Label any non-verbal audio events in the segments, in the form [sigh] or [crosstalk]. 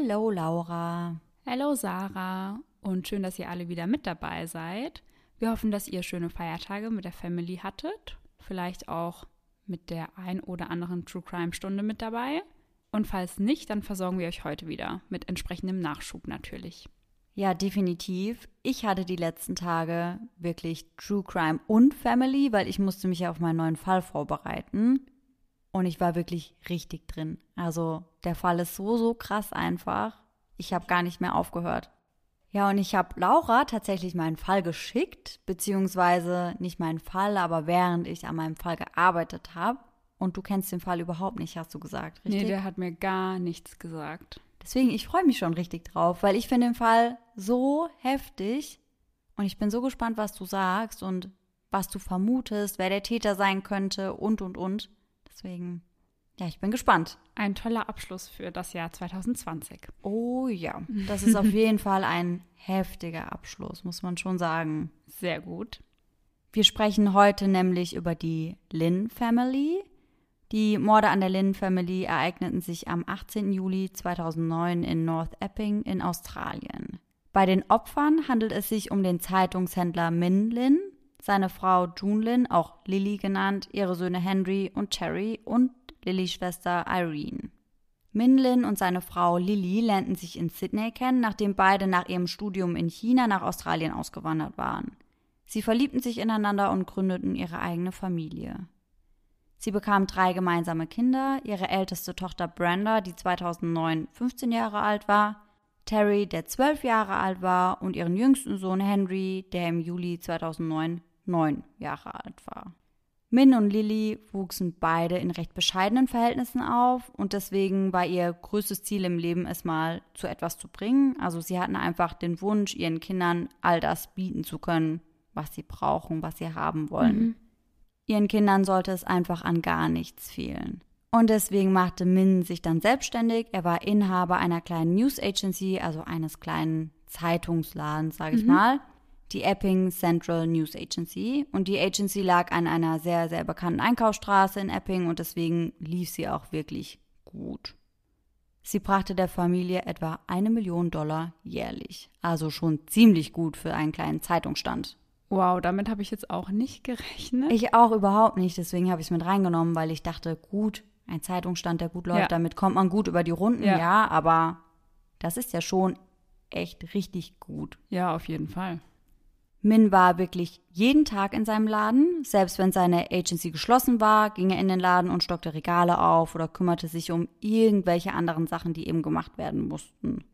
Hello Laura. Hallo Sarah und schön, dass ihr alle wieder mit dabei seid. Wir hoffen, dass ihr schöne Feiertage mit der Family hattet, vielleicht auch mit der ein oder anderen True Crime Stunde mit dabei. Und falls nicht, dann versorgen wir euch heute wieder mit entsprechendem Nachschub natürlich. Ja, definitiv. Ich hatte die letzten Tage wirklich True Crime und Family, weil ich musste mich ja auf meinen neuen Fall vorbereiten. Und ich war wirklich richtig drin. Also der Fall ist so, so krass einfach. Ich habe gar nicht mehr aufgehört. Ja, und ich habe Laura tatsächlich meinen Fall geschickt, beziehungsweise nicht meinen Fall, aber während ich an meinem Fall gearbeitet habe. Und du kennst den Fall überhaupt nicht, hast du gesagt, richtig? Nee, der hat mir gar nichts gesagt. Deswegen, ich freue mich schon richtig drauf, weil ich finde den Fall so heftig und ich bin so gespannt, was du sagst und was du vermutest, wer der Täter sein könnte und, und, und. Deswegen, ja, ich bin gespannt. Ein toller Abschluss für das Jahr 2020. Oh ja, [laughs] das ist auf jeden Fall ein heftiger Abschluss, muss man schon sagen. Sehr gut. Wir sprechen heute nämlich über die Lynn Family. Die Morde an der Lynn Family ereigneten sich am 18. Juli 2009 in North Epping in Australien. Bei den Opfern handelt es sich um den Zeitungshändler Min Lin, seine Frau June Lin, auch Lily genannt, ihre Söhne Henry und Terry und Lillys Schwester Irene. Min Lin und seine Frau Lily lernten sich in Sydney kennen, nachdem beide nach ihrem Studium in China nach Australien ausgewandert waren. Sie verliebten sich ineinander und gründeten ihre eigene Familie. Sie bekamen drei gemeinsame Kinder, ihre älteste Tochter Brenda, die 2009 15 Jahre alt war, Terry, der 12 Jahre alt war, und ihren jüngsten Sohn Henry, der im Juli 2009 9 Jahre alt war. Min und Lily wuchsen beide in recht bescheidenen Verhältnissen auf und deswegen war ihr größtes Ziel im Leben, es mal zu etwas zu bringen. Also sie hatten einfach den Wunsch, ihren Kindern all das bieten zu können, was sie brauchen, was sie haben wollen. Mhm. Ihren Kindern sollte es einfach an gar nichts fehlen. Und deswegen machte Min sich dann selbstständig. Er war Inhaber einer kleinen News Agency, also eines kleinen Zeitungsladens, sage ich Mhm. mal. Die Epping Central News Agency. Und die Agency lag an einer sehr, sehr bekannten Einkaufsstraße in Epping und deswegen lief sie auch wirklich gut. Sie brachte der Familie etwa eine Million Dollar jährlich. Also schon ziemlich gut für einen kleinen Zeitungsstand. Wow, damit habe ich jetzt auch nicht gerechnet. Ich auch überhaupt nicht, deswegen habe ich es mit reingenommen, weil ich dachte, gut, ein Zeitungsstand, der gut läuft, Ja. damit kommt man gut über die Runden, Ja. ja. aber das ist ja schon echt richtig gut. ja, auf jeden Fall. Min war wirklich jeden Tag in seinem Laden. Selbst wenn seine Agency geschlossen war, ging er in den Laden und stockte Regale auf oder kümmerte sich um irgendwelche anderen Sachen, die eben gemacht werden mussten.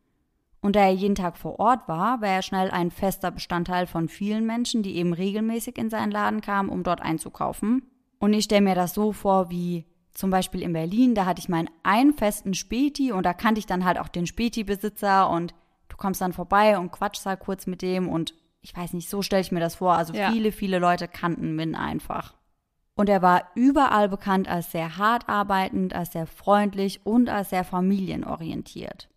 Und da er jeden Tag vor Ort war, war er schnell ein fester Bestandteil von vielen Menschen, die eben regelmäßig in seinen Laden kamen, um dort einzukaufen. Und ich stelle mir das so vor, wie zum Beispiel in Berlin, da hatte ich meinen einen festen Späti und da kannte ich dann halt auch den Späti-Besitzer und du kommst dann vorbei und quatschst halt kurz mit dem und ich weiß nicht, so stelle ich mir das vor. Also Ja. viele, viele Leute kannten Min einfach. Und er war überall bekannt als sehr hart arbeitend, als sehr freundlich und als sehr familienorientiert.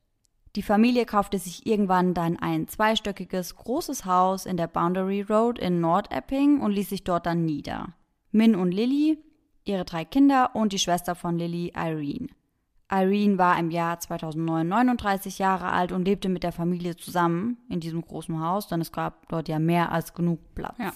Die Familie kaufte sich irgendwann dann ein zweistöckiges großes Haus in der Boundary Road in Nordepping und ließ sich dort dann nieder. Min und Lily, ihre drei Kinder und die Schwester von Lily, Irene. Irene war im Jahr 2009 39 Jahre alt und lebte mit der Familie zusammen in diesem großen Haus, denn es gab dort ja mehr als genug Platz. Ja.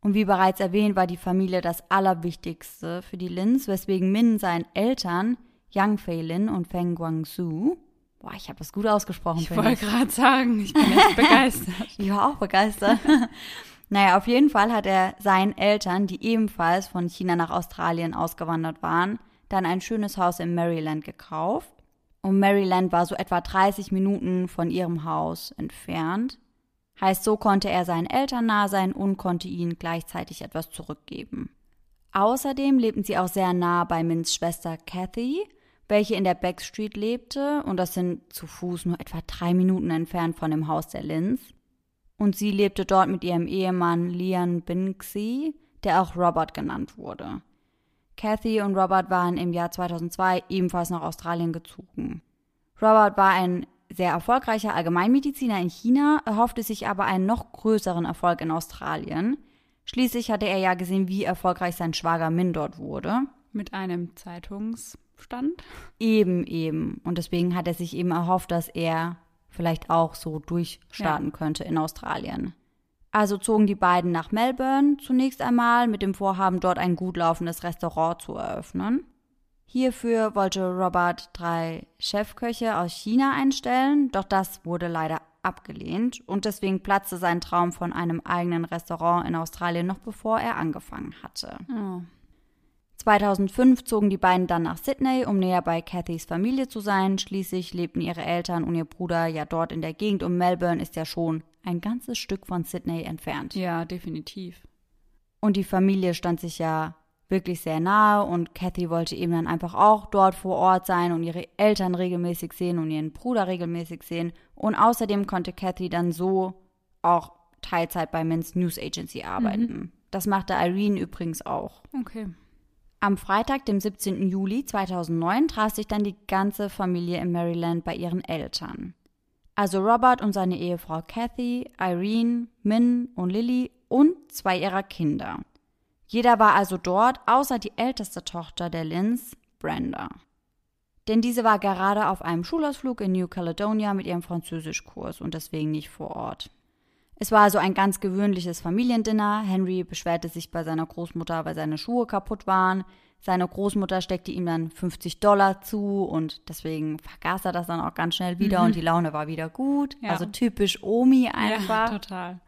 Und wie bereits erwähnt, war die Familie das Allerwichtigste für die Lins, weswegen Min seinen Eltern, Yang Fei Lin und Feng Guangzhou, boah, ich habe das gut ausgesprochen, Ich wollte gerade sagen, ich bin echt [laughs] begeistert. ich war auch begeistert. [laughs] naja, auf jeden Fall hat er seinen Eltern, die ebenfalls von China nach Australien ausgewandert waren, dann ein schönes Haus in Maryland gekauft. Und Maryland war so etwa 30 Minuten von ihrem Haus entfernt. Heißt, so konnte er seinen Eltern nah sein und konnte ihnen gleichzeitig etwas zurückgeben. Außerdem lebten sie auch sehr nah bei Mins Schwester Kathy, welche in der Back Street lebte, und das sind zu Fuß nur etwa drei Minuten entfernt von dem Haus der Lins. Und sie lebte dort mit ihrem Ehemann Lian Binksy, der auch Robert genannt wurde. Kathy und Robert waren im Jahr 2002 ebenfalls nach Australien gezogen. Robert war ein sehr erfolgreicher Allgemeinmediziner in China, erhoffte sich aber einen noch größeren Erfolg in Australien. Schließlich hatte er ja gesehen, wie erfolgreich sein Schwager Min dort wurde. Mit einem Zeitungsstand. Eben, eben. Und deswegen hat er sich eben erhofft, dass er vielleicht auch so durchstarten ja. könnte in Australien. Also zogen die beiden nach Melbourne zunächst einmal mit dem Vorhaben, dort ein gut laufendes Restaurant zu eröffnen. Hierfür wollte Robert drei Chefköche aus China einstellen, doch das wurde leider abgelehnt und deswegen platzte sein Traum von einem eigenen Restaurant in Australien noch bevor er angefangen hatte. Oh. 2005 zogen die beiden dann nach Sydney, um näher bei Cathys Familie zu sein. Schließlich lebten ihre Eltern und ihr Bruder ja dort in der Gegend und Melbourne ist ja schon ein ganzes Stück von Sydney entfernt. Ja, definitiv. Und die Familie stand sich ja wirklich sehr nahe und Cathy wollte eben dann einfach auch dort vor Ort sein und ihre Eltern regelmäßig sehen und ihren Bruder regelmäßig sehen. Und außerdem konnte Cathy dann so auch Teilzeit bei Men's News Agency arbeiten. Mhm. Das machte Irene übrigens auch. Okay. Am Freitag, dem 17. Juli 2009, traf sich dann die ganze Familie in Maryland bei ihren Eltern. Also Robert und seine Ehefrau Kathy, Irene, Min und Lily und zwei ihrer Kinder. Jeder war also dort, außer die älteste Tochter der Lynns, Brenda. Denn diese war gerade auf einem Schulausflug in New Caledonia mit ihrem Französischkurs und deswegen nicht vor Ort. Es war also ein ganz gewöhnliches Familiendinner. Henry beschwerte sich bei seiner Großmutter, weil seine Schuhe kaputt waren. Seine Großmutter steckte ihm dann 50 Dollar zu und deswegen vergaß er das dann auch ganz schnell wieder mhm. und die Laune war wieder gut. Ja. Also typisch Omi einfach. Ja, total.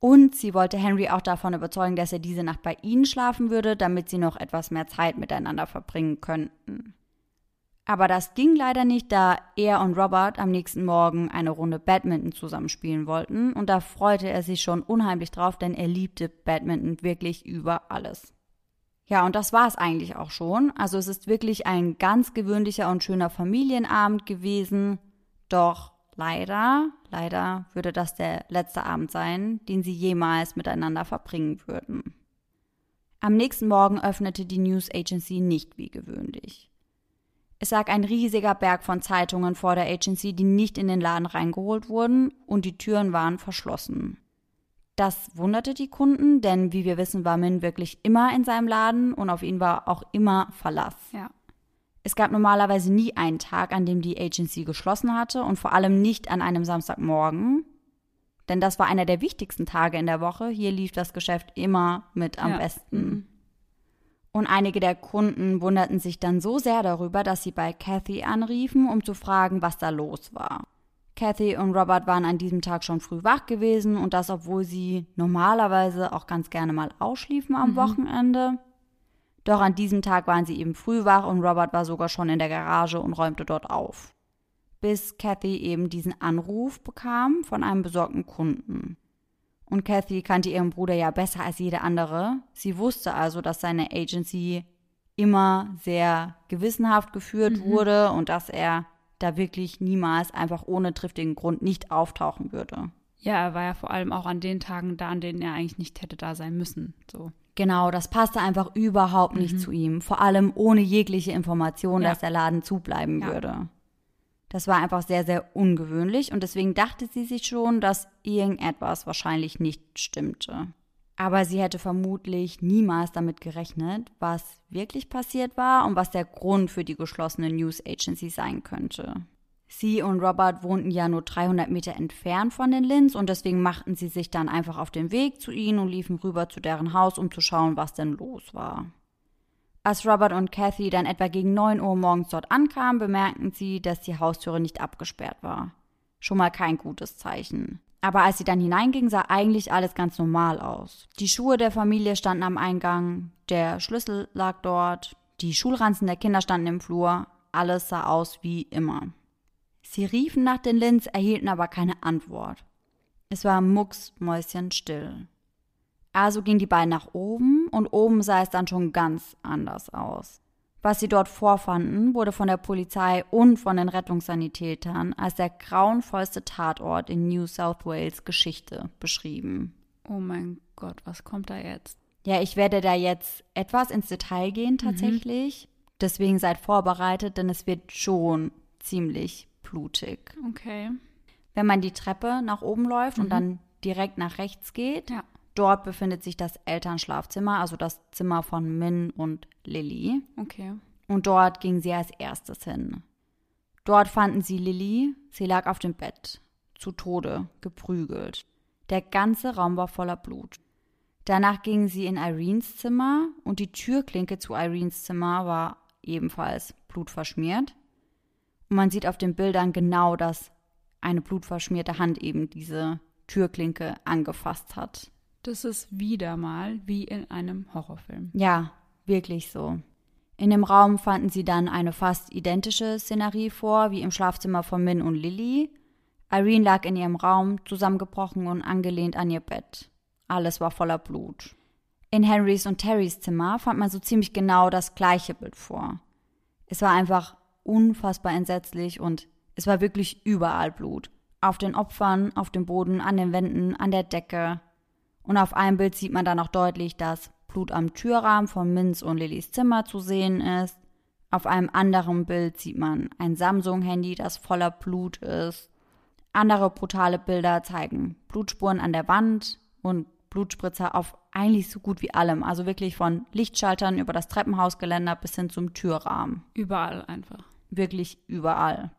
Und sie wollte Henry auch davon überzeugen, dass er diese Nacht bei ihnen schlafen würde, damit sie noch etwas mehr Zeit miteinander verbringen könnten. Aber das ging leider nicht, da er und Robert am nächsten Morgen eine Runde Badminton zusammenspielen wollten und da freute er sich schon unheimlich drauf, denn er liebte Badminton wirklich über alles. Ja, und das war es eigentlich auch schon. Also es ist wirklich ein ganz gewöhnlicher und schöner Familienabend gewesen. Doch leider, leider würde das der letzte Abend sein, den sie jemals miteinander verbringen würden. Am nächsten Morgen öffnete die News Agency nicht wie gewöhnlich. Es lag ein riesiger Berg von Zeitungen vor der Agency, die nicht in den Laden reingeholt wurden, und die Türen waren verschlossen. Das wunderte die Kunden, denn wie wir wissen, war Min wirklich immer in seinem Laden und auf ihn war auch immer Verlass. Ja. Es gab normalerweise nie einen Tag, an dem die Agency geschlossen hatte und vor allem nicht an einem Samstagmorgen. Denn das war einer der wichtigsten Tage in der Woche. Hier lief das Geschäft immer mit am ja. besten. Und einige der Kunden wunderten sich dann so sehr darüber, dass sie bei Kathy anriefen, um zu fragen, was da los war. Kathy und Robert waren an diesem Tag schon früh wach gewesen und das, obwohl sie normalerweise auch ganz gerne mal ausschliefen am mhm. Wochenende. Doch an diesem Tag waren sie eben früh wach und Robert war sogar schon in der Garage und räumte dort auf. Bis Kathy eben diesen Anruf bekam von einem besorgten Kunden. Und Kathy kannte ihren Bruder ja besser als jede andere. Sie wusste also, dass seine Agency immer sehr gewissenhaft geführt mhm. wurde und dass er da wirklich niemals einfach ohne triftigen Grund nicht auftauchen würde. Ja, er war ja vor allem auch an den Tagen da, an denen er eigentlich nicht hätte da sein müssen. So. Genau, das passte einfach überhaupt nicht mhm. zu ihm. Vor allem ohne jegliche Information, ja. dass der Laden zubleiben ja. würde. Das war einfach sehr, sehr ungewöhnlich und deswegen dachte sie sich schon, dass irgendetwas wahrscheinlich nicht stimmte. Aber sie hätte vermutlich niemals damit gerechnet, was wirklich passiert war und was der Grund für die geschlossene News Agency sein könnte. Sie und Robert wohnten ja nur 300 Meter entfernt von den Lins und deswegen machten sie sich dann einfach auf den Weg zu ihnen und liefen rüber zu deren Haus, um zu schauen, was denn los war. Als Robert und Kathy dann etwa gegen 9 Uhr morgens dort ankamen, bemerkten sie, dass die Haustüre nicht abgesperrt war. Schon mal kein gutes Zeichen. Aber als sie dann hineinging, sah eigentlich alles ganz normal aus. Die Schuhe der Familie standen am Eingang, der Schlüssel lag dort, die Schulranzen der Kinder standen im Flur, alles sah aus wie immer. Sie riefen nach den Lins, erhielten aber keine Antwort. Es war mucksmäuschenstill. Also gingen die beiden nach oben und oben sah es dann schon ganz anders aus. Was sie dort vorfanden, wurde von der Polizei und von den Rettungssanitätern als der grauenvollste Tatort in New South Wales Geschichte beschrieben. Oh mein Gott, was kommt da jetzt? Ja, ich werde da jetzt etwas ins Detail gehen tatsächlich. Mhm. Deswegen seid vorbereitet, denn es wird schon ziemlich blutig. Okay. Wenn man die Treppe nach oben läuft mhm. und dann direkt nach rechts geht, ja Dort befindet sich das Elternschlafzimmer, also das Zimmer von Min und Lily. Okay. Und dort ging sie als erstes hin. Dort fanden sie Lily. Sie lag auf dem Bett, zu Tode, geprügelt. Der ganze Raum war voller Blut. Danach gingen sie in Irenes Zimmer und die Türklinke zu Irenes Zimmer war ebenfalls blutverschmiert. Und man sieht auf den Bildern genau, dass eine blutverschmierte Hand eben diese Türklinke angefasst hat. Das ist wieder mal wie in einem Horrorfilm. Ja, wirklich so. In dem Raum fanden sie dann eine fast identische Szenerie vor, wie im Schlafzimmer von Min und Lily. Irene lag in ihrem Raum, zusammengebrochen und angelehnt an ihr Bett. Alles war voller Blut. In Henrys und Terrys Zimmer fand man so ziemlich genau das gleiche Bild vor. Es war einfach unfassbar entsetzlich und es war wirklich überall Blut. Auf den Opfern, auf dem Boden, an den Wänden, an der Decke. Und auf einem Bild sieht man dann auch deutlich, dass Blut am Türrahmen von Minz und Lillys Zimmer zu sehen ist. Auf einem anderen Bild sieht man ein Samsung-Handy, das voller Blut ist. Andere brutale Bilder zeigen Blutspuren an der Wand und Blutspritzer auf eigentlich so gut wie allem. Also wirklich von Lichtschaltern über das Treppenhausgeländer bis hin zum Türrahmen. Überall einfach. Wirklich überall.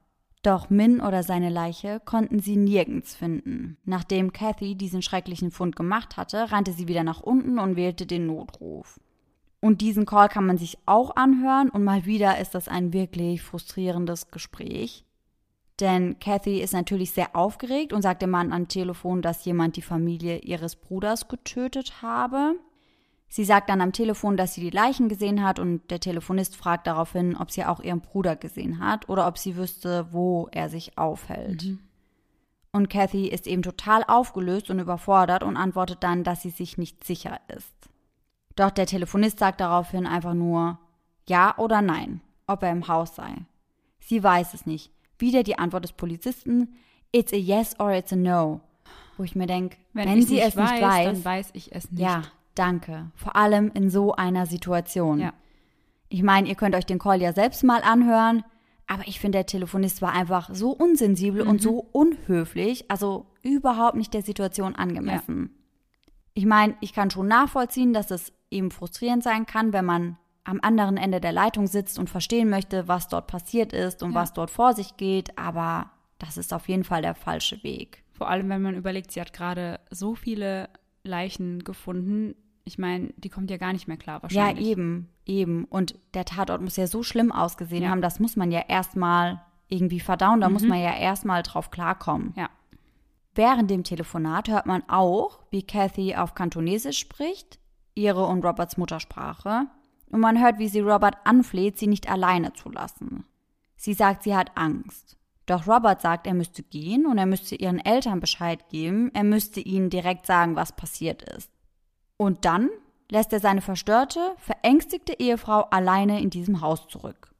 Doch Min oder seine Leiche konnten sie nirgends finden. Nachdem Kathy diesen schrecklichen Fund gemacht hatte, rannte sie wieder nach unten und wählte den Notruf. Und diesen Call kann man sich auch anhören und mal wieder ist das ein wirklich frustrierendes Gespräch. Denn Kathy ist natürlich sehr aufgeregt und sagt dem Mann am Telefon, dass jemand die Familie ihres Bruders getötet habe. Sie sagt dann am Telefon, dass sie die Leichen gesehen hat und der Telefonist fragt daraufhin, ob sie auch ihren Bruder gesehen hat oder ob sie wüsste, wo er sich aufhält. Mhm. Und Kathy ist eben total aufgelöst und überfordert und antwortet dann, dass sie sich nicht sicher ist. Doch der Telefonist sagt daraufhin einfach nur ja oder nein, ob er im Haus sei. Sie weiß es nicht. Wieder die Antwort des Polizisten, it's a yes or it's a no. Wo ich mir denke, wenn, wenn sie es weiß, nicht weiß, dann weiß ich es nicht. Ja, danke. Vor allem in so einer Situation. Ja. Ich meine, ihr könnt euch den Call ja selbst mal anhören, aber ich finde, der Telefonist war einfach so unsensibel mhm. und so unhöflich, also überhaupt nicht der Situation angemessen. Ja. Ich meine, ich kann schon nachvollziehen, dass es eben frustrierend sein kann, wenn man am anderen Ende der Leitung sitzt und verstehen möchte, was dort passiert ist und ja. was dort vor sich geht, aber das ist auf jeden Fall der falsche Weg. Vor allem, wenn man überlegt, sie hat gerade so viele Leichen gefunden. Ich meine, die kommt ja gar nicht mehr klar wahrscheinlich. Ja, eben, eben. Und der Tatort muss ja so schlimm ausgesehen ja. haben, das muss man ja erstmal irgendwie verdauen, da mhm. muss man ja erstmal drauf klarkommen. Ja. Während dem Telefonat hört man auch, wie Kathy auf Kantonesisch spricht, ihre und Roberts Muttersprache, und man hört, wie sie Robert anfleht, sie nicht alleine zu lassen. Sie sagt, sie hat Angst. Doch Robert sagt, er müsste gehen und er müsste ihren Eltern Bescheid geben, er müsste ihnen direkt sagen, was passiert ist. Und dann lässt er seine verstörte, verängstigte Ehefrau alleine in diesem Haus zurück.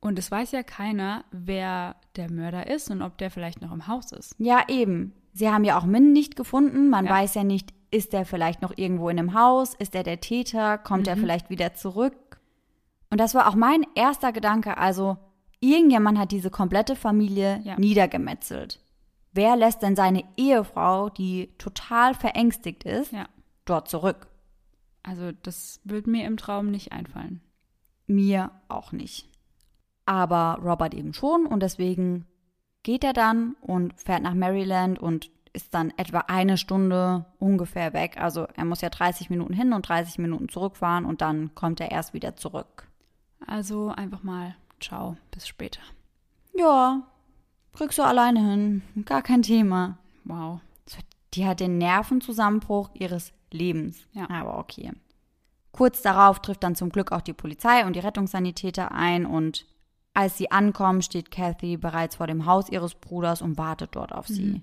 Und es weiß ja keiner, wer der Mörder ist und ob der vielleicht noch im Haus ist. Ja, eben. Sie haben ja auch Min nicht gefunden. Man ja. weiß ja nicht, ist er vielleicht noch irgendwo in einem Haus? Ist er der Täter? Kommt mhm. er vielleicht wieder zurück? Und das war auch mein erster Gedanke. Also, irgendjemand hat diese komplette Familie ja. niedergemetzelt. Wer lässt denn seine Ehefrau, die total verängstigt ist, ja. Dort zurück? Also, das wird mir im Traum nicht einfallen. Mir auch nicht. Aber Robert eben schon und deswegen geht er dann und fährt nach Maryland und ist dann etwa eine Stunde ungefähr weg. Also er muss ja 30 Minuten hin und 30 Minuten zurückfahren und dann kommt er erst wieder zurück. Also einfach mal ciao, bis später. Ja, kriegst du alleine hin. Gar kein Thema. Wow. Die hat den Nervenzusammenbruch ihres Lebens. Ja. Aber okay. Kurz darauf trifft dann zum Glück auch die Polizei und die Rettungssanitäter ein und als sie ankommen, steht Kathy bereits vor dem Haus ihres Bruders und wartet dort auf sie. Mhm.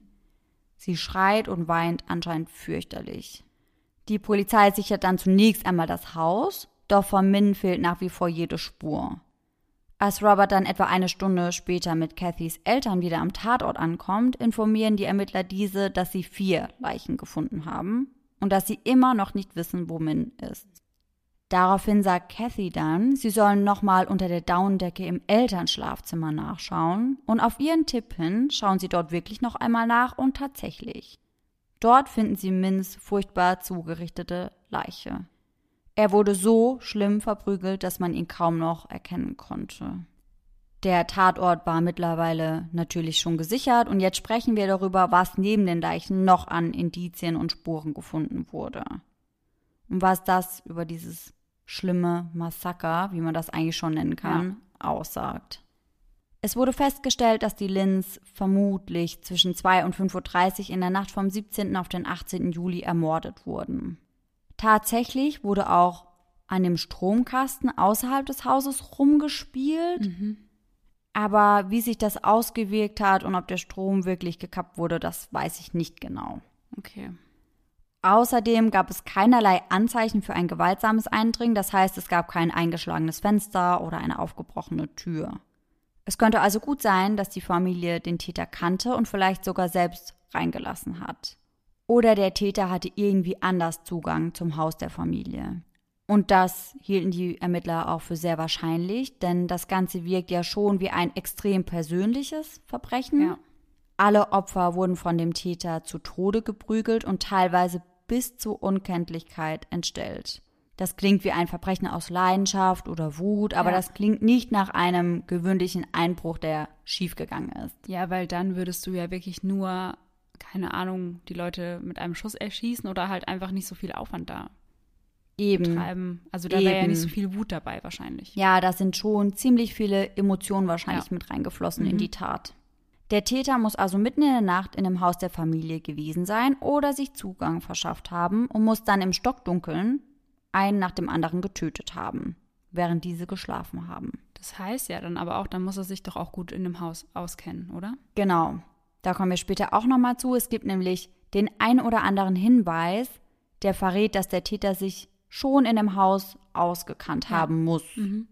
Sie schreit und weint anscheinend fürchterlich. Die Polizei sichert dann zunächst einmal das Haus, doch von Min fehlt nach wie vor jede Spur. Als Robert dann etwa eine Stunde später mit Cathys Eltern wieder am Tatort ankommt, informieren die Ermittler diese, dass sie vier Leichen gefunden haben und dass sie immer noch nicht wissen, wo Min ist. Daraufhin sagt Kathy dann, sie sollen nochmal unter der Daunendecke im Elternschlafzimmer nachschauen und auf ihren Tipp hin schauen sie dort wirklich noch einmal nach und tatsächlich. Dort finden sie Mins furchtbar zugerichtete Leiche. Er wurde so schlimm verprügelt, dass man ihn kaum noch erkennen konnte. Der Tatort war mittlerweile natürlich schon gesichert und jetzt sprechen wir darüber, was neben den Leichen noch an Indizien und Spuren gefunden wurde. Und was das über dieses schlimme Massaker, wie man das eigentlich schon nennen kann, ja. aussagt. Es wurde festgestellt, dass die Lins vermutlich zwischen 2 und 5.30 Uhr in der Nacht vom 17. auf den 18. Juli ermordet wurden. Tatsächlich wurde auch an dem Stromkasten außerhalb des Hauses rumgespielt. Mhm. Aber wie sich das ausgewirkt hat und ob der Strom wirklich gekappt wurde, das weiß ich nicht genau. Okay. Außerdem gab es keinerlei Anzeichen für ein gewaltsames Eindringen, das heißt, es gab kein eingeschlagenes Fenster oder eine aufgebrochene Tür. Es könnte also gut sein, dass die Familie den Täter kannte und vielleicht sogar selbst reingelassen hat. Oder der Täter hatte irgendwie anders Zugang zum Haus der Familie. Und das hielten die Ermittler auch für sehr wahrscheinlich, denn das Ganze wirkt ja schon wie ein extrem persönliches Verbrechen. Ja. Alle Opfer wurden von dem Täter zu Tode geprügelt und teilweise bis zur Unkenntlichkeit entstellt. Das klingt wie ein Verbrechen aus Leidenschaft oder Wut, aber ja. das klingt nicht nach einem gewöhnlichen Einbruch, der schiefgegangen ist. Ja, weil dann würdest du ja wirklich nur, keine Ahnung, die Leute mit einem Schuss erschießen oder halt einfach nicht so viel Aufwand da Eben. betreiben. Also da wäre ja nicht so viel Wut dabei wahrscheinlich. Ja, da sind schon ziemlich viele Emotionen wahrscheinlich ja. mit reingeflossen mhm. in die Tat. Der Täter muss also mitten in der Nacht in dem Haus der Familie gewesen sein oder sich Zugang verschafft haben und muss dann im Stockdunkeln einen nach dem anderen getötet haben, während diese geschlafen haben. Das heißt ja dann aber auch, dann muss er sich doch auch gut in dem Haus auskennen, oder? Genau. Da kommen wir später auch nochmal zu. Es gibt nämlich den ein oder anderen Hinweis, der verrät, dass der Täter sich schon in dem Haus ausgekannt ja. haben muss. Mhm.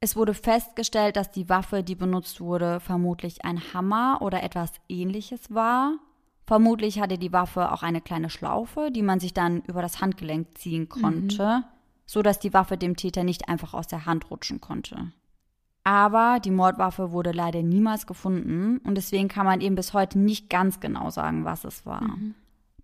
Es wurde festgestellt, dass die Waffe, die benutzt wurde, vermutlich ein Hammer oder etwas ähnliches war. Vermutlich hatte die Waffe auch eine kleine Schlaufe, die man sich dann über das Handgelenk ziehen konnte, mhm. so dass die Waffe dem Täter nicht einfach aus der Hand rutschen konnte. Aber die Mordwaffe wurde leider niemals gefunden und deswegen kann man eben bis heute nicht ganz genau sagen, was es war. Mhm.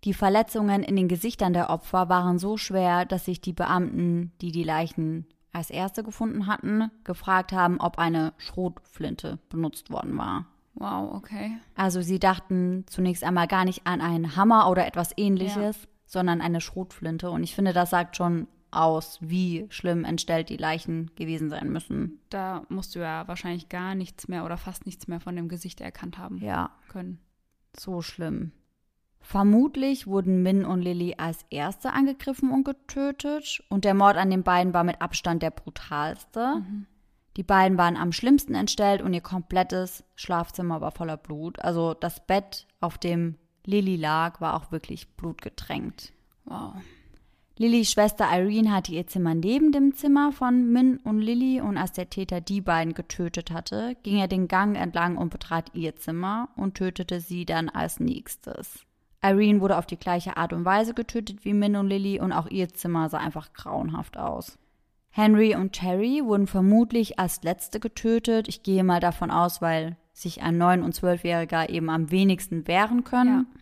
Die Verletzungen in den Gesichtern der Opfer waren so schwer, dass sich die Beamten, die die Leichen als erste gefunden hatten, gefragt haben, ob eine Schrotflinte benutzt worden war. Wow, okay. Also sie dachten zunächst einmal gar nicht an einen Hammer oder etwas ähnliches, ja. sondern eine Schrotflinte. Und ich finde, das sagt schon aus, wie schlimm entstellt die Leichen gewesen sein müssen. Da musst du ja wahrscheinlich gar nichts mehr oder fast nichts mehr von dem Gesicht erkannt haben ja. können. So schlimm. Vermutlich wurden Min und Lily als erste angegriffen und getötet und der Mord an den beiden war mit Abstand der brutalste. Mhm. Die beiden waren am schlimmsten entstellt und ihr komplettes Schlafzimmer war voller Blut. Also das Bett, auf dem Lily lag, war auch wirklich blutgetränkt. Wow. Lillys Schwester Irene hatte ihr Zimmer neben dem Zimmer von Min und Lily und als der Täter die beiden getötet hatte, ging er den Gang entlang und betrat ihr Zimmer und tötete sie dann als nächstes. Irene wurde auf die gleiche Art und Weise getötet wie Min und Lily und auch ihr Zimmer sah einfach grauenhaft aus. Henry und Terry wurden vermutlich als letzte getötet. Ich gehe mal davon aus, weil sich ein 9- und 12-Jähriger eben am wenigsten wehren können. Ja.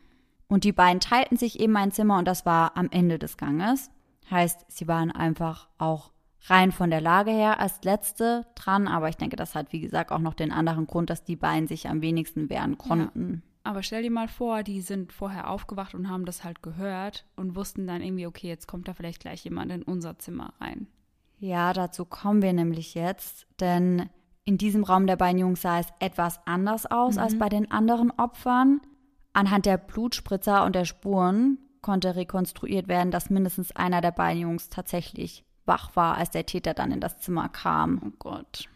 Und die beiden teilten sich eben ein Zimmer und das war am Ende des Ganges. Heißt, sie waren einfach auch rein von der Lage her als letzte dran, aber ich denke, das hat wie gesagt auch noch den anderen Grund, dass die beiden sich am wenigsten wehren konnten. Ja. Aber stell dir mal vor, die sind vorher aufgewacht und haben das halt gehört und wussten dann irgendwie, okay, jetzt kommt da vielleicht gleich jemand in unser Zimmer rein. Ja, dazu kommen wir nämlich jetzt, denn in diesem Raum der beiden Jungs sah es etwas anders aus mhm. als bei den anderen Opfern. Anhand der Blutspritzer und der Spuren konnte rekonstruiert werden, dass mindestens einer der beiden Jungs tatsächlich wach war, als der Täter dann in das Zimmer kam. Oh Gott.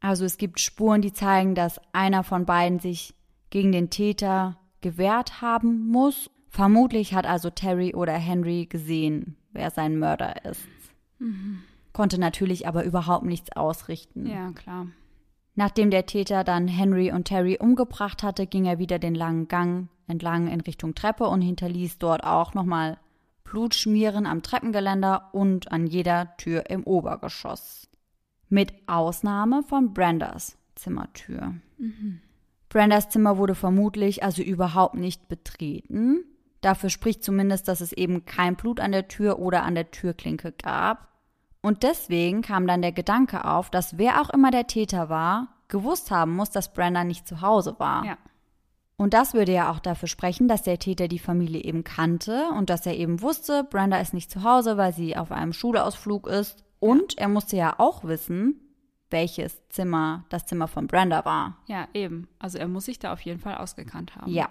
Also es gibt Spuren, die zeigen, dass einer von beiden sich gegen den Täter gewehrt haben muss. Vermutlich hat also Terry oder Henry gesehen, wer sein Mörder ist. Mhm. Konnte natürlich aber überhaupt nichts ausrichten. Ja, klar. Nachdem der Täter dann Henry und Terry umgebracht hatte, ging er wieder den langen Gang entlang in Richtung Treppe und hinterließ dort auch nochmal Blutschmieren am Treppengeländer und an jeder Tür im Obergeschoss. Mit Ausnahme von Brandas Zimmertür. Mhm. Brandas Zimmer wurde vermutlich also überhaupt nicht betreten. Dafür spricht zumindest, dass es eben kein Blut an der Tür oder an der Türklinke gab. Und deswegen kam dann der Gedanke auf, dass wer auch immer der Täter war, gewusst haben muss, dass Brenda nicht zu Hause war. Ja. Und das würde ja auch dafür sprechen, dass der Täter die Familie eben kannte und dass er eben wusste, Brenda ist nicht zu Hause, weil sie auf einem Schulausflug ist. Und er musste ja auch wissen, welches Zimmer das Zimmer von Brenda war. Ja, eben. Also er muss sich da auf jeden Fall ausgekannt haben. Ja.